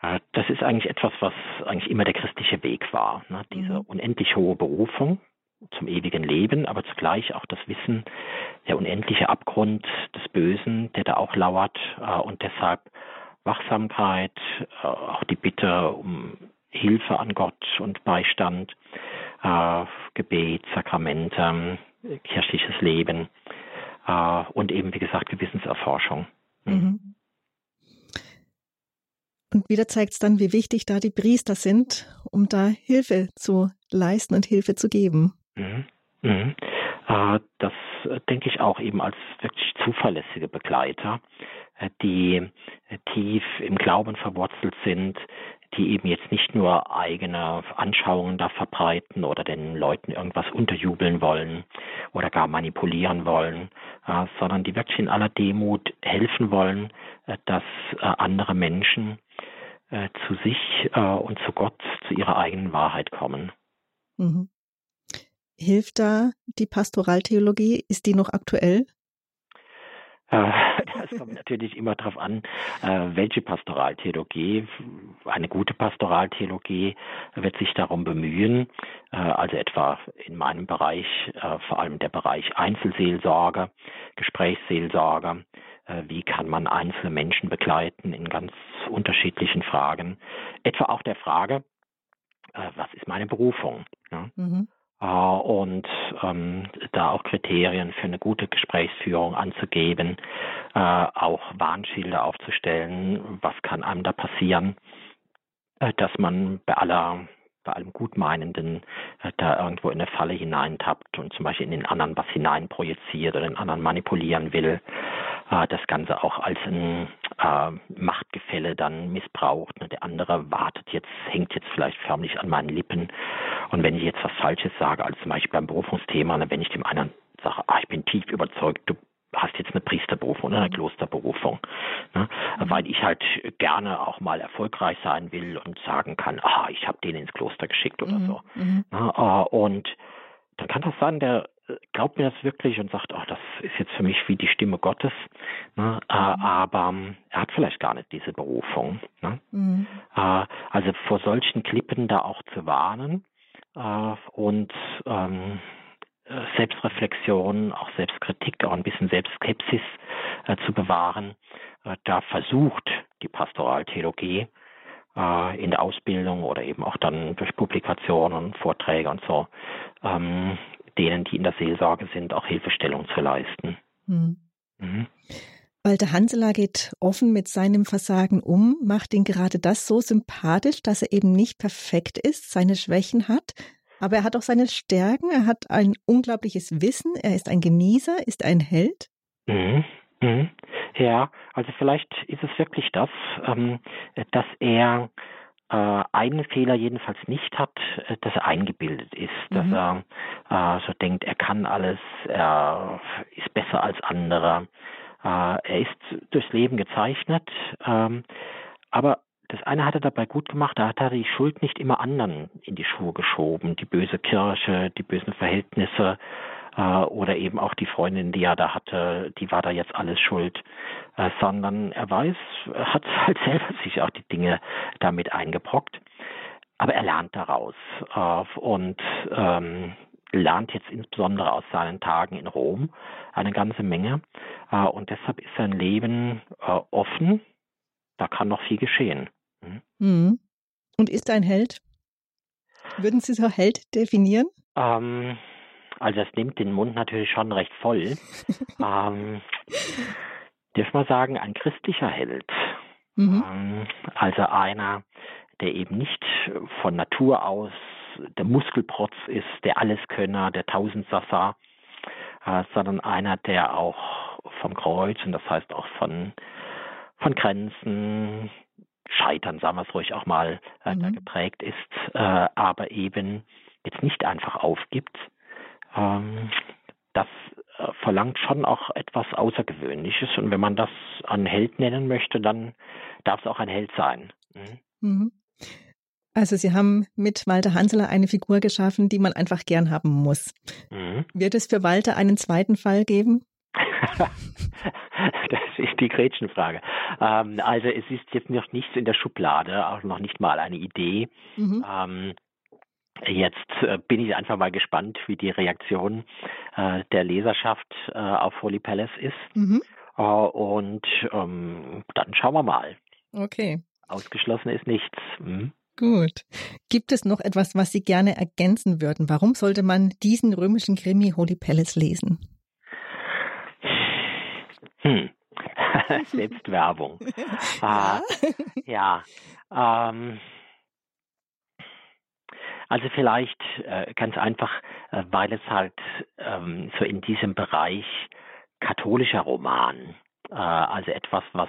das ist eigentlich etwas, was eigentlich immer der christliche Weg war. Ne? Diese mhm. unendlich hohe Berufung zum ewigen Leben, aber zugleich auch das Wissen, der unendliche Abgrund des Bösen, der da auch lauert äh, und deshalb Wachsamkeit, äh, auch die Bitte um Hilfe an Gott und Beistand, Gebet, Sakramente, kirchliches Leben und eben, wie gesagt, Gewissenserforschung. Mhm. Und wieder zeigt es dann, wie wichtig da die Priester sind, um da Hilfe zu leisten und Hilfe zu geben. Mhm. Mhm. Äh, das äh, denke ich auch eben als wirklich zuverlässige Begleiter, äh, die tief im Glauben verwurzelt sind, die eben jetzt nicht nur eigene Anschauungen da verbreiten oder den Leuten irgendwas unterjubeln wollen oder gar manipulieren wollen, sondern die wirklich in aller Demut helfen wollen, dass andere Menschen äh, zu sich äh, und zu Gott, zu ihrer eigenen Wahrheit kommen. Mhm. Hilft da die Pastoraltheologie? Ist die noch aktuell? Äh, das kommt natürlich immer darauf an, äh, welche Pastoraltheologie. Eine gute Pastoraltheologie wird sich darum bemühen, also etwa in meinem Bereich, vor allem der Bereich Einzelseelsorge, Gesprächsseelsorge, äh, wie kann man einzelne Menschen begleiten in ganz unterschiedlichen Fragen. Etwa auch der Frage, äh, was ist meine Berufung? Ja? Mhm. Äh, und ähm, da auch Kriterien für eine gute Gesprächsführung anzugeben, äh, auch Warnschilder aufzustellen, was kann einem da passieren, äh, dass man bei aller bei allem Gutmeinenden äh, da irgendwo in eine Falle hineintappt und zum Beispiel in den anderen was hineinprojiziert oder den anderen manipulieren will äh, das Ganze auch als ein äh, Machtgefälle dann missbraucht. Ne? Der andere wartet jetzt, hängt jetzt vielleicht förmlich an meinen Lippen. Und wenn ich jetzt was Falsches sage, als zum Beispiel beim Berufungsthema, ne, wenn ich dem anderen sage, ah, ich bin tief überzeugt, du hast jetzt eine Priesterberufung oder eine Klosterberufung, ne? Mhm. weil ich halt gerne auch mal erfolgreich sein will und sagen kann, ah, ich habe den ins Kloster geschickt oder mhm. so. Mhm. Ne? Äh, und dann kann das sein, der glaubt mir das wirklich und sagt, oh, das ist jetzt für mich wie die Stimme Gottes. Ne? Mhm. aber er hat vielleicht gar nicht diese Berufung. Ne? Mhm. Also vor solchen Klippen da auch zu warnen äh, und ähm, Selbstreflexion, auch Selbstkritik, auch ein bisschen Selbstskepsis äh, zu bewahren. Äh, da versucht die Pastoraltheologie äh, in der Ausbildung oder eben auch dann durch Publikationen, Vorträge und so ähm, denen, die in der Seelsorge sind, auch Hilfestellung zu leisten. Mhm. Mhm. Walter Hanseler geht offen mit seinem Versagen um, macht ihn gerade das so sympathisch, dass er eben nicht perfekt ist, seine Schwächen hat, aber er hat auch seine Stärken, er hat ein unglaubliches Wissen, er ist ein Genießer, ist ein Held. Mhm. Mhm. Ja, also vielleicht ist es wirklich das, ähm, dass er äh, einen Fehler jedenfalls nicht hat, äh, dass er eingebildet ist, dass mhm. er äh, so denkt, er kann alles, er ist besser als andere. Äh, er ist durchs Leben gezeichnet, ähm, aber das eine hat er dabei gut gemacht, da hat er die Schuld nicht immer anderen in die Schuhe geschoben, die böse Kirche, die bösen Verhältnisse, oder eben auch die Freundin, die er da hatte, die war da jetzt alles schuld, äh, sondern er weiß, hat halt selber sich auch die Dinge damit eingebrockt. Aber er lernt daraus äh, und ähm, lernt jetzt insbesondere aus seinen Tagen in Rom eine ganze Menge. Äh, und deshalb ist sein Leben äh, offen. Da kann noch viel geschehen. Hm? Mhm. Und ist ein Held? Würden Sie so Held definieren? Ähm, also es nimmt den Mund natürlich schon recht voll. ähm, darf man sagen, ein christlicher Held. Mhm. Ähm, also einer, der eben nicht von Natur aus der Muskelprotz ist, der Alleskönner, der Tausendsassa, äh, sondern einer, der auch vom Kreuz und das heißt auch von, von Grenzen, Scheitern, sagen wir es ruhig auch mal, äh, mhm. geprägt ist, äh, aber eben jetzt nicht einfach aufgibt. Ähm, das äh, verlangt schon auch etwas Außergewöhnliches und wenn man das einen Held nennen möchte, dann darf es auch ein Held sein. Mhm. Mhm. Also Sie haben mit Walter Hanseler eine Figur geschaffen, die man einfach gern haben muss. Mhm. Wird es für Walter einen zweiten Fall geben? das ist die Gretchenfrage. Ähm, also es ist jetzt noch nichts in der Schublade, auch noch nicht mal eine Idee. Mhm. Ähm, Jetzt äh, bin ich einfach mal gespannt, wie die Reaktion äh, der Leserschaft äh, auf Holy Palace ist. Mhm. Äh, und ähm, dann schauen wir mal. Okay. Ausgeschlossen ist nichts. Mhm. Gut. Gibt es noch etwas, was Sie gerne ergänzen würden? Warum sollte man diesen römischen Krimi Holy Palace lesen? Hm. Selbstwerbung. ja. Äh, ja. Ähm, also vielleicht äh, ganz einfach, äh, weil es halt ähm, so in diesem Bereich katholischer Roman, äh, also etwas, was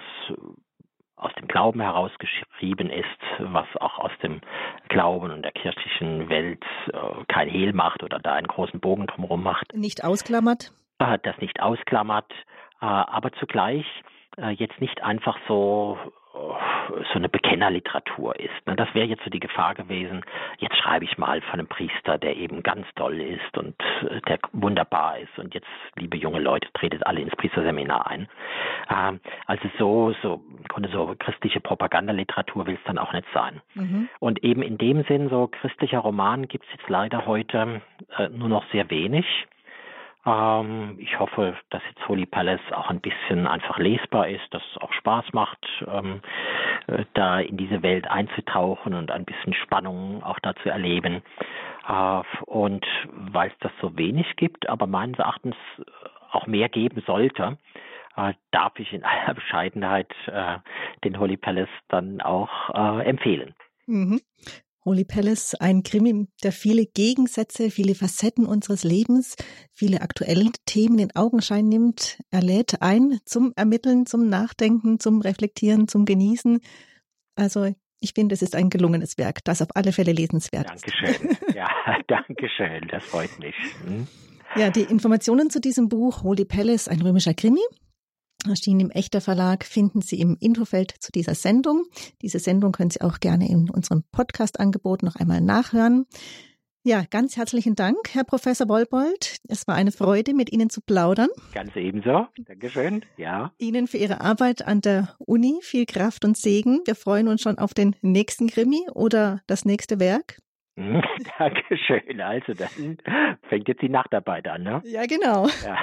aus dem Glauben heraus geschrieben ist, was auch aus dem Glauben und der kirchlichen Welt äh, kein Hehl macht oder da einen großen Bogen drumherum macht. Nicht ausklammert? Äh, das nicht ausklammert, äh, aber zugleich jetzt nicht einfach so so eine Bekennerliteratur ist. Ne? Das wäre jetzt so die Gefahr gewesen, jetzt schreibe ich mal von einem Priester, der eben ganz toll ist und äh, der wunderbar ist und jetzt, liebe junge Leute, tretet alle ins Priesterseminar ein. Ähm, also so, so, so christliche Propagandaliteratur will es dann auch nicht sein. Mhm. Und eben in dem Sinn, so christlicher Roman gibt es jetzt leider heute äh, nur noch sehr wenig. Ähm, ich hoffe, dass jetzt Holy Palace auch ein bisschen einfach lesbar ist, dass es auch Spaß macht, ähm, äh, da in diese Welt einzutauchen und ein bisschen Spannung auch da zu erleben. Äh, und weil es das so wenig gibt, aber meines Erachtens auch mehr geben sollte, äh, darf ich in aller Bescheidenheit äh, den Holy Palace dann auch äh, empfehlen. Mhm. Holy Palace, ein Krimi, der viele Gegensätze, viele Facetten unseres Lebens, viele aktuelle Themen in Augenschein nimmt. Er lädt ein zum Ermitteln, zum Nachdenken, zum Reflektieren, zum Genießen. Also ich finde, es ist ein gelungenes Werk, das auf alle Fälle lesenswert Dankeschön. ist. Dankeschön. Ja, Dankeschön. Das freut mich. Hm? Ja, die Informationen zu diesem Buch Holy Palace, ein römischer Krimi, erschienen im Echter Verlag, finden Sie im Infofeld zu dieser Sendung. Diese Sendung können Sie auch gerne in unserem Podcast-Angebot noch einmal nachhören. Ja, ganz herzlichen Dank, Herr Professor Wolbold. Es war eine Freude, mit Ihnen zu plaudern. Ganz ebenso. Dankeschön. Ja. Ihnen für Ihre Arbeit an der Uni viel Kraft und Segen. Wir freuen uns schon auf den nächsten Krimi oder das nächste Werk. Dankeschön. Also dann fängt jetzt die Nachtarbeit an, ne? Ja, genau. Ja.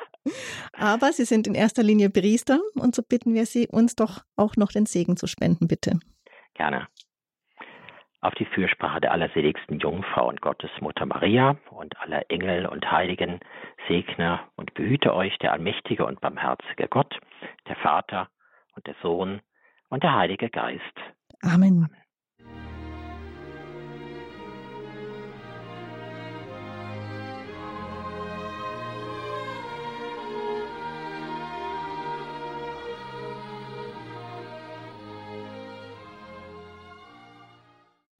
Aber Sie sind in erster Linie Priester und so bitten wir Sie, uns doch auch noch den Segen zu spenden, bitte. Gerne. Auf die Fürsprache der allerseligsten Jungfrau und Gottesmutter Maria und aller Engel und Heiligen segne und behüte euch der allmächtige und barmherzige Gott, der Vater und der Sohn und der Heilige Geist. Amen. Amen.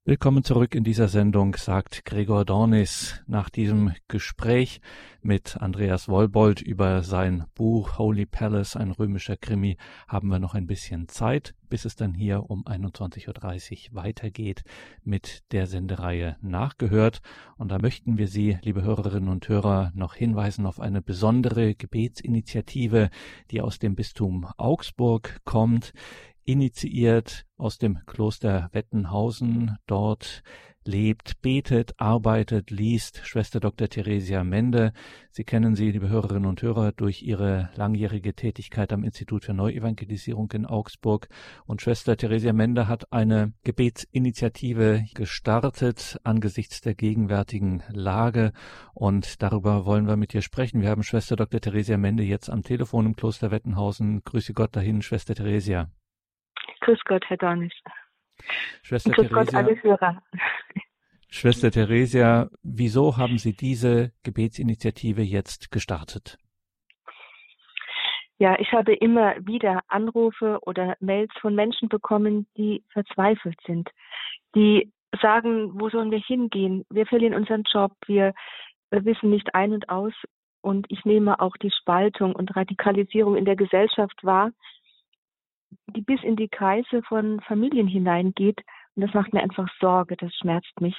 Willkommen zurück in dieser Sendung, sagt Gregor Dornis. Nach diesem Gespräch mit Andreas Wollbold über sein Buch Holy Palace, ein römischer Krimi, haben wir noch ein bisschen Zeit, bis es dann hier um 21.30 Uhr weitergeht mit der Sendereihe Nachgehört. Und da möchten wir Sie, liebe Hörerinnen und Hörer, noch hinweisen auf eine besondere Gebetsinitiative, die aus dem Bistum Augsburg kommt initiiert aus dem Kloster Wettenhausen. Dort lebt, betet, arbeitet, liest Schwester Dr. Theresia Mende. Sie kennen sie, liebe Hörerinnen und Hörer, durch ihre langjährige Tätigkeit am Institut für Neuevangelisierung in Augsburg. Und Schwester Theresia Mende hat eine Gebetsinitiative gestartet angesichts der gegenwärtigen Lage. Und darüber wollen wir mit ihr sprechen. Wir haben Schwester Dr. Theresia Mende jetzt am Telefon im Kloster Wettenhausen. Grüße Gott dahin, Schwester Theresia. Grüß Gott, Herr Dornisch. Schwester Grüß Theresia, Gott, alle Hörer. Schwester Theresia, wieso haben Sie diese Gebetsinitiative jetzt gestartet? Ja, ich habe immer wieder Anrufe oder Mails von Menschen bekommen, die verzweifelt sind, die sagen, wo sollen wir hingehen? Wir verlieren unseren Job, wir wissen nicht ein und aus. Und ich nehme auch die Spaltung und Radikalisierung in der Gesellschaft wahr, die bis in die Kreise von Familien hineingeht. Und das macht mir einfach Sorge, das schmerzt mich.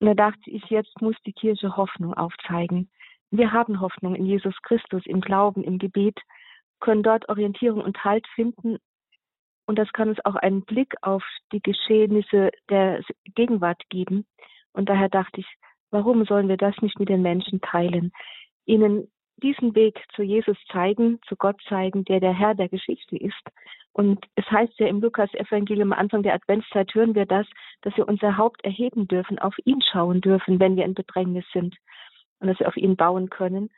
Und da dachte ich, jetzt muss die Kirche Hoffnung aufzeigen. Wir haben Hoffnung in Jesus Christus, im Glauben, im Gebet, können dort Orientierung und Halt finden. Und das kann uns auch einen Blick auf die Geschehnisse der Gegenwart geben. Und daher dachte ich, warum sollen wir das nicht mit den Menschen teilen? Ihnen diesen Weg zu Jesus zeigen, zu Gott zeigen, der der Herr der Geschichte ist. Und es heißt ja im Lukas-Evangelium, am Anfang der Adventszeit hören wir das, dass wir unser Haupt erheben dürfen, auf ihn schauen dürfen, wenn wir in Bedrängnis sind und dass wir auf ihn bauen können.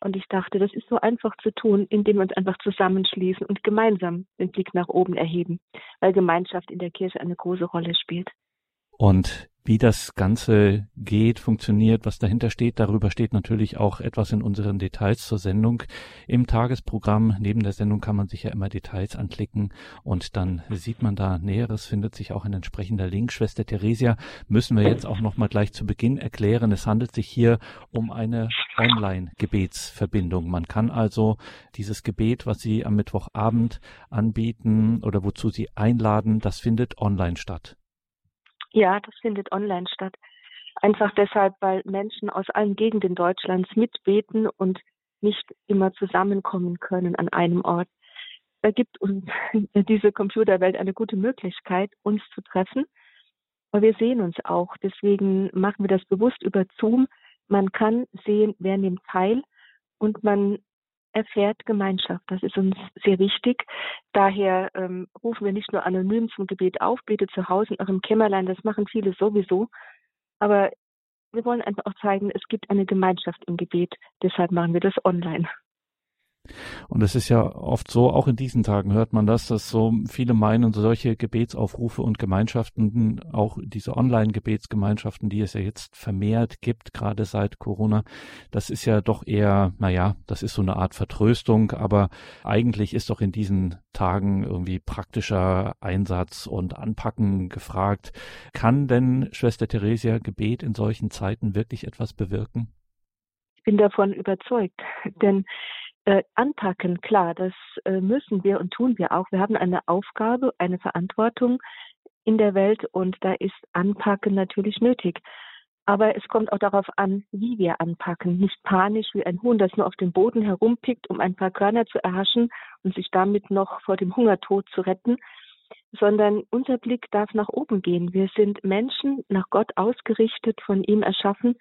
Und ich dachte, das ist so einfach zu tun, indem wir uns einfach zusammenschließen und gemeinsam den Blick nach oben erheben, weil Gemeinschaft in der Kirche eine große Rolle spielt. Und wie das Ganze geht, funktioniert, was dahinter steht. Darüber steht natürlich auch etwas in unseren Details zur Sendung. Im Tagesprogramm neben der Sendung kann man sich ja immer Details anklicken und dann sieht man da Näheres, findet sich auch ein entsprechender Link. Schwester Theresia müssen wir jetzt auch nochmal gleich zu Beginn erklären. Es handelt sich hier um eine Online-Gebetsverbindung. Man kann also dieses Gebet, was Sie am Mittwochabend anbieten oder wozu Sie einladen, das findet online statt. Ja, das findet online statt. Einfach deshalb, weil Menschen aus allen Gegenden Deutschlands mitbeten und nicht immer zusammenkommen können an einem Ort. Da gibt uns diese Computerwelt eine gute Möglichkeit, uns zu treffen. Aber wir sehen uns auch. Deswegen machen wir das bewusst über Zoom. Man kann sehen, wer nimmt teil und man erfährt Gemeinschaft. Das ist uns sehr wichtig. Daher ähm, rufen wir nicht nur anonym zum Gebet auf, betet zu Hause in eurem Kämmerlein, das machen viele sowieso. Aber wir wollen einfach auch zeigen, es gibt eine Gemeinschaft im Gebet. Deshalb machen wir das online. Und es ist ja oft so, auch in diesen Tagen hört man das, dass so viele meinen, solche Gebetsaufrufe und Gemeinschaften, auch diese Online-Gebetsgemeinschaften, die es ja jetzt vermehrt gibt, gerade seit Corona, das ist ja doch eher, naja, das ist so eine Art Vertröstung, aber eigentlich ist doch in diesen Tagen irgendwie praktischer Einsatz und Anpacken gefragt. Kann denn Schwester Theresia Gebet in solchen Zeiten wirklich etwas bewirken? Ich bin davon überzeugt, denn äh, anpacken, klar, das äh, müssen wir und tun wir auch. Wir haben eine Aufgabe, eine Verantwortung in der Welt und da ist Anpacken natürlich nötig. Aber es kommt auch darauf an, wie wir anpacken. Nicht panisch wie ein Huhn, das nur auf dem Boden herumpickt, um ein paar Körner zu erhaschen und sich damit noch vor dem Hungertod zu retten, sondern unser Blick darf nach oben gehen. Wir sind Menschen nach Gott ausgerichtet, von ihm erschaffen.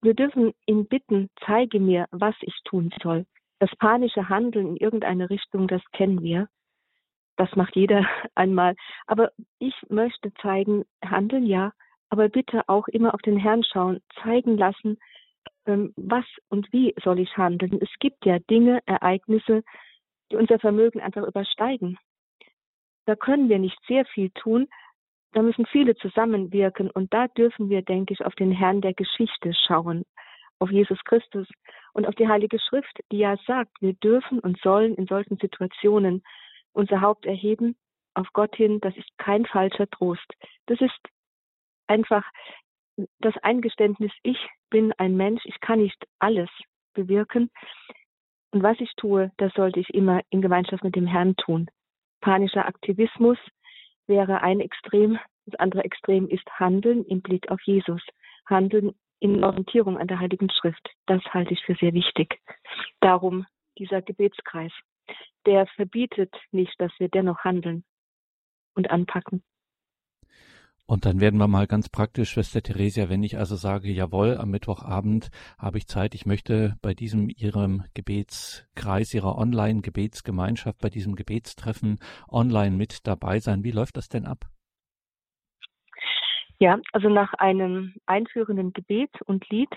Wir dürfen ihn bitten, zeige mir, was ich tun soll. Das panische Handeln in irgendeine Richtung, das kennen wir. Das macht jeder einmal. Aber ich möchte zeigen, handeln ja, aber bitte auch immer auf den Herrn schauen, zeigen lassen, ähm, was und wie soll ich handeln. Es gibt ja Dinge, Ereignisse, die unser Vermögen einfach übersteigen. Da können wir nicht sehr viel tun. Da müssen viele zusammenwirken und da dürfen wir, denke ich, auf den Herrn der Geschichte schauen, auf Jesus Christus und auf die Heilige Schrift, die ja sagt, wir dürfen und sollen in solchen Situationen unser Haupt erheben auf Gott hin. Das ist kein falscher Trost. Das ist einfach das Eingeständnis, ich bin ein Mensch, ich kann nicht alles bewirken. Und was ich tue, das sollte ich immer in Gemeinschaft mit dem Herrn tun. Panischer Aktivismus wäre ein Extrem. Das andere Extrem ist Handeln im Blick auf Jesus. Handeln in Orientierung an der Heiligen Schrift. Das halte ich für sehr wichtig. Darum dieser Gebetskreis. Der verbietet nicht, dass wir dennoch handeln und anpacken. Und dann werden wir mal ganz praktisch, Schwester Theresia, wenn ich also sage, jawohl, am Mittwochabend habe ich Zeit, ich möchte bei diesem Ihrem Gebetskreis, Ihrer Online-Gebetsgemeinschaft, bei diesem Gebetstreffen online mit dabei sein. Wie läuft das denn ab? Ja, also nach einem einführenden Gebet und Lied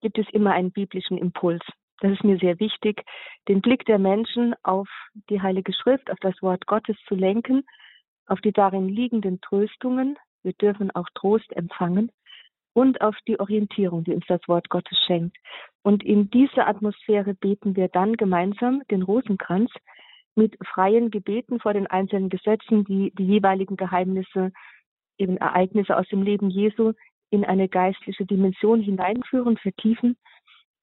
gibt es immer einen biblischen Impuls. Das ist mir sehr wichtig, den Blick der Menschen auf die Heilige Schrift, auf das Wort Gottes zu lenken, auf die darin liegenden Tröstungen, wir dürfen auch Trost empfangen und auf die Orientierung, die uns das Wort Gottes schenkt. Und in dieser Atmosphäre beten wir dann gemeinsam den Rosenkranz mit freien Gebeten vor den einzelnen Gesetzen, die die jeweiligen Geheimnisse, eben Ereignisse aus dem Leben Jesu in eine geistliche Dimension hineinführen, vertiefen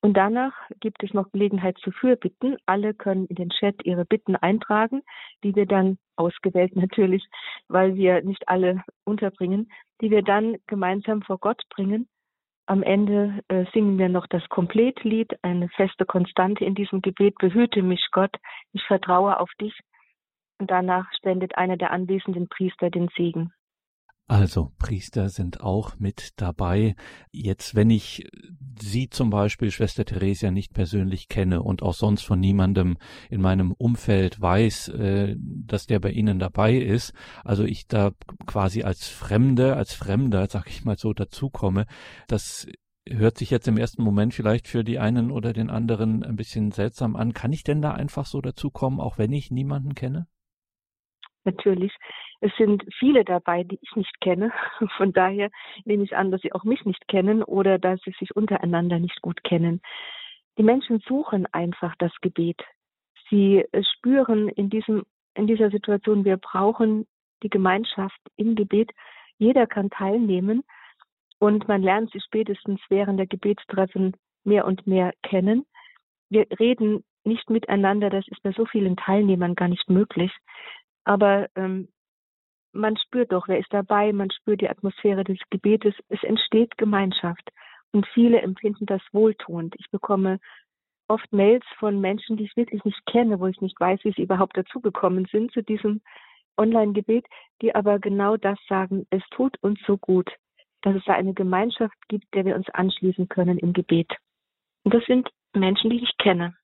und danach gibt es noch Gelegenheit zu Fürbitten. Alle können in den Chat ihre Bitten eintragen, die wir dann ausgewählt natürlich, weil wir nicht alle unterbringen, die wir dann gemeinsam vor Gott bringen. Am Ende äh, singen wir noch das Kompletlied, eine feste Konstante in diesem Gebet. Behüte mich Gott, ich vertraue auf dich. Und danach spendet einer der anwesenden Priester den Segen. Also Priester sind auch mit dabei. Jetzt, wenn ich Sie zum Beispiel, Schwester Theresia, nicht persönlich kenne und auch sonst von niemandem in meinem Umfeld weiß, äh, dass der bei Ihnen dabei ist, also ich da quasi als Fremde, als Fremder, sag ich mal so, dazukomme, das hört sich jetzt im ersten Moment vielleicht für die einen oder den anderen ein bisschen seltsam an. Kann ich denn da einfach so dazukommen, auch wenn ich niemanden kenne? Natürlich. Es sind viele dabei, die ich nicht kenne. Von daher nehme ich an, dass sie auch mich nicht kennen oder dass sie sich untereinander nicht gut kennen. Die Menschen suchen einfach das Gebet. Sie spüren in diesem, in dieser Situation, wir brauchen die Gemeinschaft im Gebet. Jeder kann teilnehmen und man lernt sie spätestens während der Gebetstreffen mehr und mehr kennen. Wir reden nicht miteinander, das ist bei so vielen Teilnehmern gar nicht möglich. Aber ähm, man spürt doch, wer ist dabei, man spürt die Atmosphäre des Gebetes, es entsteht Gemeinschaft und viele empfinden das wohltuend. Ich bekomme oft Mails von Menschen, die ich wirklich nicht kenne, wo ich nicht weiß, wie sie überhaupt dazugekommen sind zu diesem Online-Gebet, die aber genau das sagen, es tut uns so gut, dass es da eine Gemeinschaft gibt, der wir uns anschließen können im Gebet. Und das sind Menschen, die ich kenne.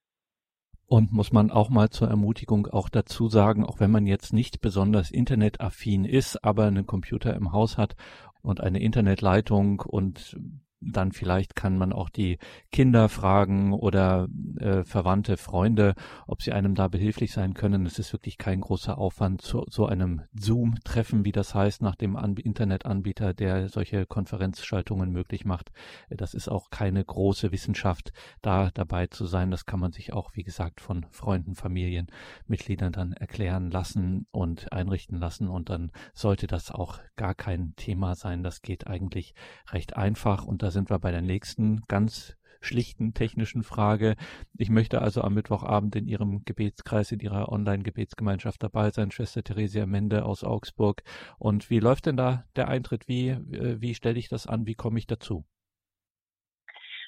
Und muss man auch mal zur Ermutigung auch dazu sagen, auch wenn man jetzt nicht besonders internetaffin ist, aber einen Computer im Haus hat und eine Internetleitung und dann vielleicht kann man auch die Kinder fragen oder äh, Verwandte, Freunde, ob sie einem da behilflich sein können. Es ist wirklich kein großer Aufwand zu so einem Zoom-Treffen, wie das heißt, nach dem An Internetanbieter, der solche Konferenzschaltungen möglich macht. Das ist auch keine große Wissenschaft, da dabei zu sein. Das kann man sich auch, wie gesagt, von Freunden, Familienmitgliedern dann erklären lassen und einrichten lassen. Und dann sollte das auch gar kein Thema sein. Das geht eigentlich recht einfach und sind wir bei der nächsten ganz schlichten technischen Frage. Ich möchte also am Mittwochabend in Ihrem Gebetskreis, in Ihrer Online-Gebetsgemeinschaft dabei sein, Schwester Theresia Mende aus Augsburg. Und wie läuft denn da der Eintritt? Wie, äh, wie stelle ich das an? Wie komme ich dazu?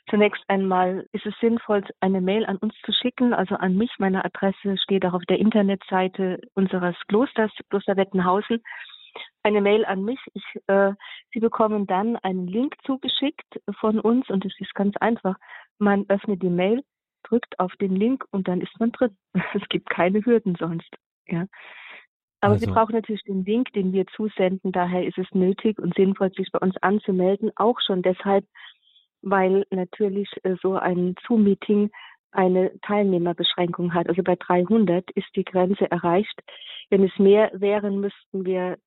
Zunächst einmal ist es sinnvoll, eine Mail an uns zu schicken, also an mich. Meine Adresse steht auch auf der Internetseite unseres Klosters, Kloster Wettenhausen eine Mail an mich. Ich, äh, Sie bekommen dann einen Link zugeschickt von uns und es ist ganz einfach. Man öffnet die Mail, drückt auf den Link und dann ist man drin. Es gibt keine Hürden sonst. Ja. Aber also. Sie brauchen natürlich den Link, den wir zusenden. Daher ist es nötig und sinnvoll, sich bei uns anzumelden. Auch schon deshalb, weil natürlich äh, so ein Zoom-Meeting eine Teilnehmerbeschränkung hat. Also bei 300 ist die Grenze erreicht. Wenn es mehr wären, müssten wir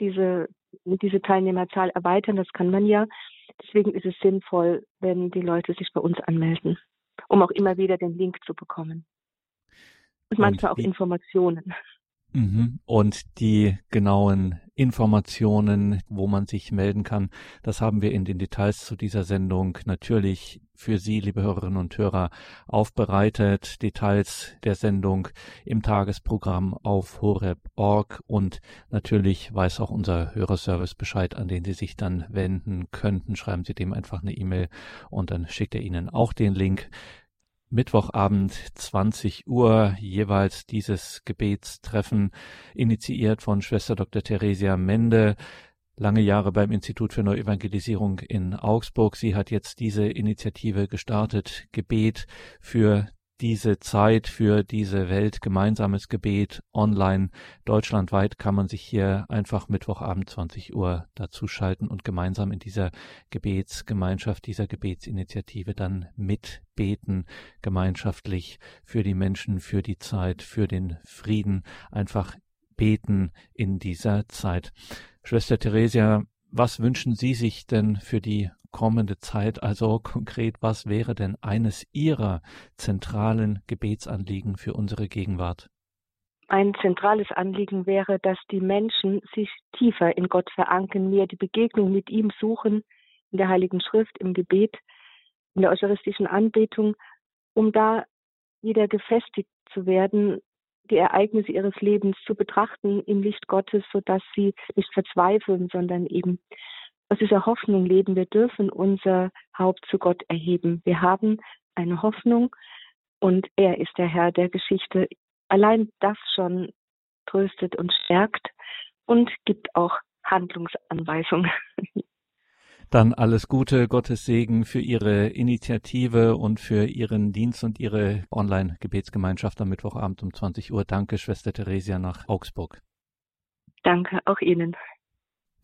diese, diese Teilnehmerzahl erweitern. Das kann man ja. Deswegen ist es sinnvoll, wenn die Leute sich bei uns anmelden, um auch immer wieder den Link zu bekommen. Und manchmal auch Informationen. Mhm. Und die genauen Informationen, wo man sich melden kann. Das haben wir in den Details zu dieser Sendung natürlich für Sie, liebe Hörerinnen und Hörer, aufbereitet. Details der Sendung im Tagesprogramm auf horeb.org und natürlich weiß auch unser Hörerservice Bescheid, an den Sie sich dann wenden könnten. Schreiben Sie dem einfach eine E-Mail und dann schickt er Ihnen auch den Link. Mittwochabend 20 Uhr jeweils dieses Gebetstreffen initiiert von Schwester Dr. Theresia Mende lange Jahre beim Institut für Neuevangelisierung in Augsburg. Sie hat jetzt diese Initiative gestartet, Gebet für diese Zeit, für diese Welt, gemeinsames Gebet online. Deutschlandweit kann man sich hier einfach Mittwochabend 20 Uhr dazuschalten und gemeinsam in dieser Gebetsgemeinschaft, dieser Gebetsinitiative dann mitbeten, gemeinschaftlich für die Menschen, für die Zeit, für den Frieden, einfach beten in dieser Zeit. Schwester Theresia, was wünschen Sie sich denn für die kommende Zeit? Also konkret, was wäre denn eines Ihrer zentralen Gebetsanliegen für unsere Gegenwart? Ein zentrales Anliegen wäre, dass die Menschen sich tiefer in Gott verankern, mehr die Begegnung mit ihm suchen, in der Heiligen Schrift, im Gebet, in der eucharistischen Anbetung, um da wieder gefestigt zu werden, die Ereignisse ihres Lebens zu betrachten im Licht Gottes, sodass sie nicht verzweifeln, sondern eben aus dieser Hoffnung leben. Wir dürfen unser Haupt zu Gott erheben. Wir haben eine Hoffnung und er ist der Herr der Geschichte. Allein das schon tröstet und stärkt und gibt auch Handlungsanweisungen. Dann alles Gute, Gottes Segen für Ihre Initiative und für Ihren Dienst und Ihre Online-Gebetsgemeinschaft am Mittwochabend um 20 Uhr. Danke, Schwester Theresia nach Augsburg. Danke, auch Ihnen.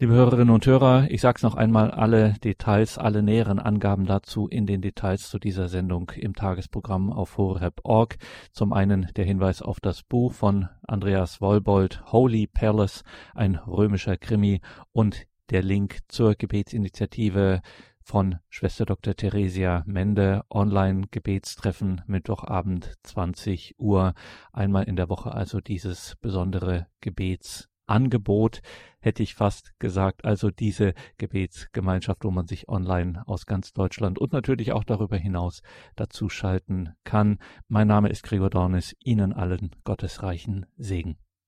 Liebe Hörerinnen und Hörer, ich sage es noch einmal, alle Details, alle näheren Angaben dazu in den Details zu dieser Sendung im Tagesprogramm auf horeb.org. Zum einen der Hinweis auf das Buch von Andreas Wollbold, Holy Palace, ein römischer Krimi und der Link zur Gebetsinitiative von Schwester Dr. Theresia Mende, Online-Gebetstreffen Mittwochabend 20 Uhr. Einmal in der Woche also dieses besondere Gebetsangebot, hätte ich fast gesagt, also diese Gebetsgemeinschaft, wo man sich online aus ganz Deutschland und natürlich auch darüber hinaus dazu schalten kann. Mein Name ist Gregor Dornis, Ihnen allen gottesreichen Segen.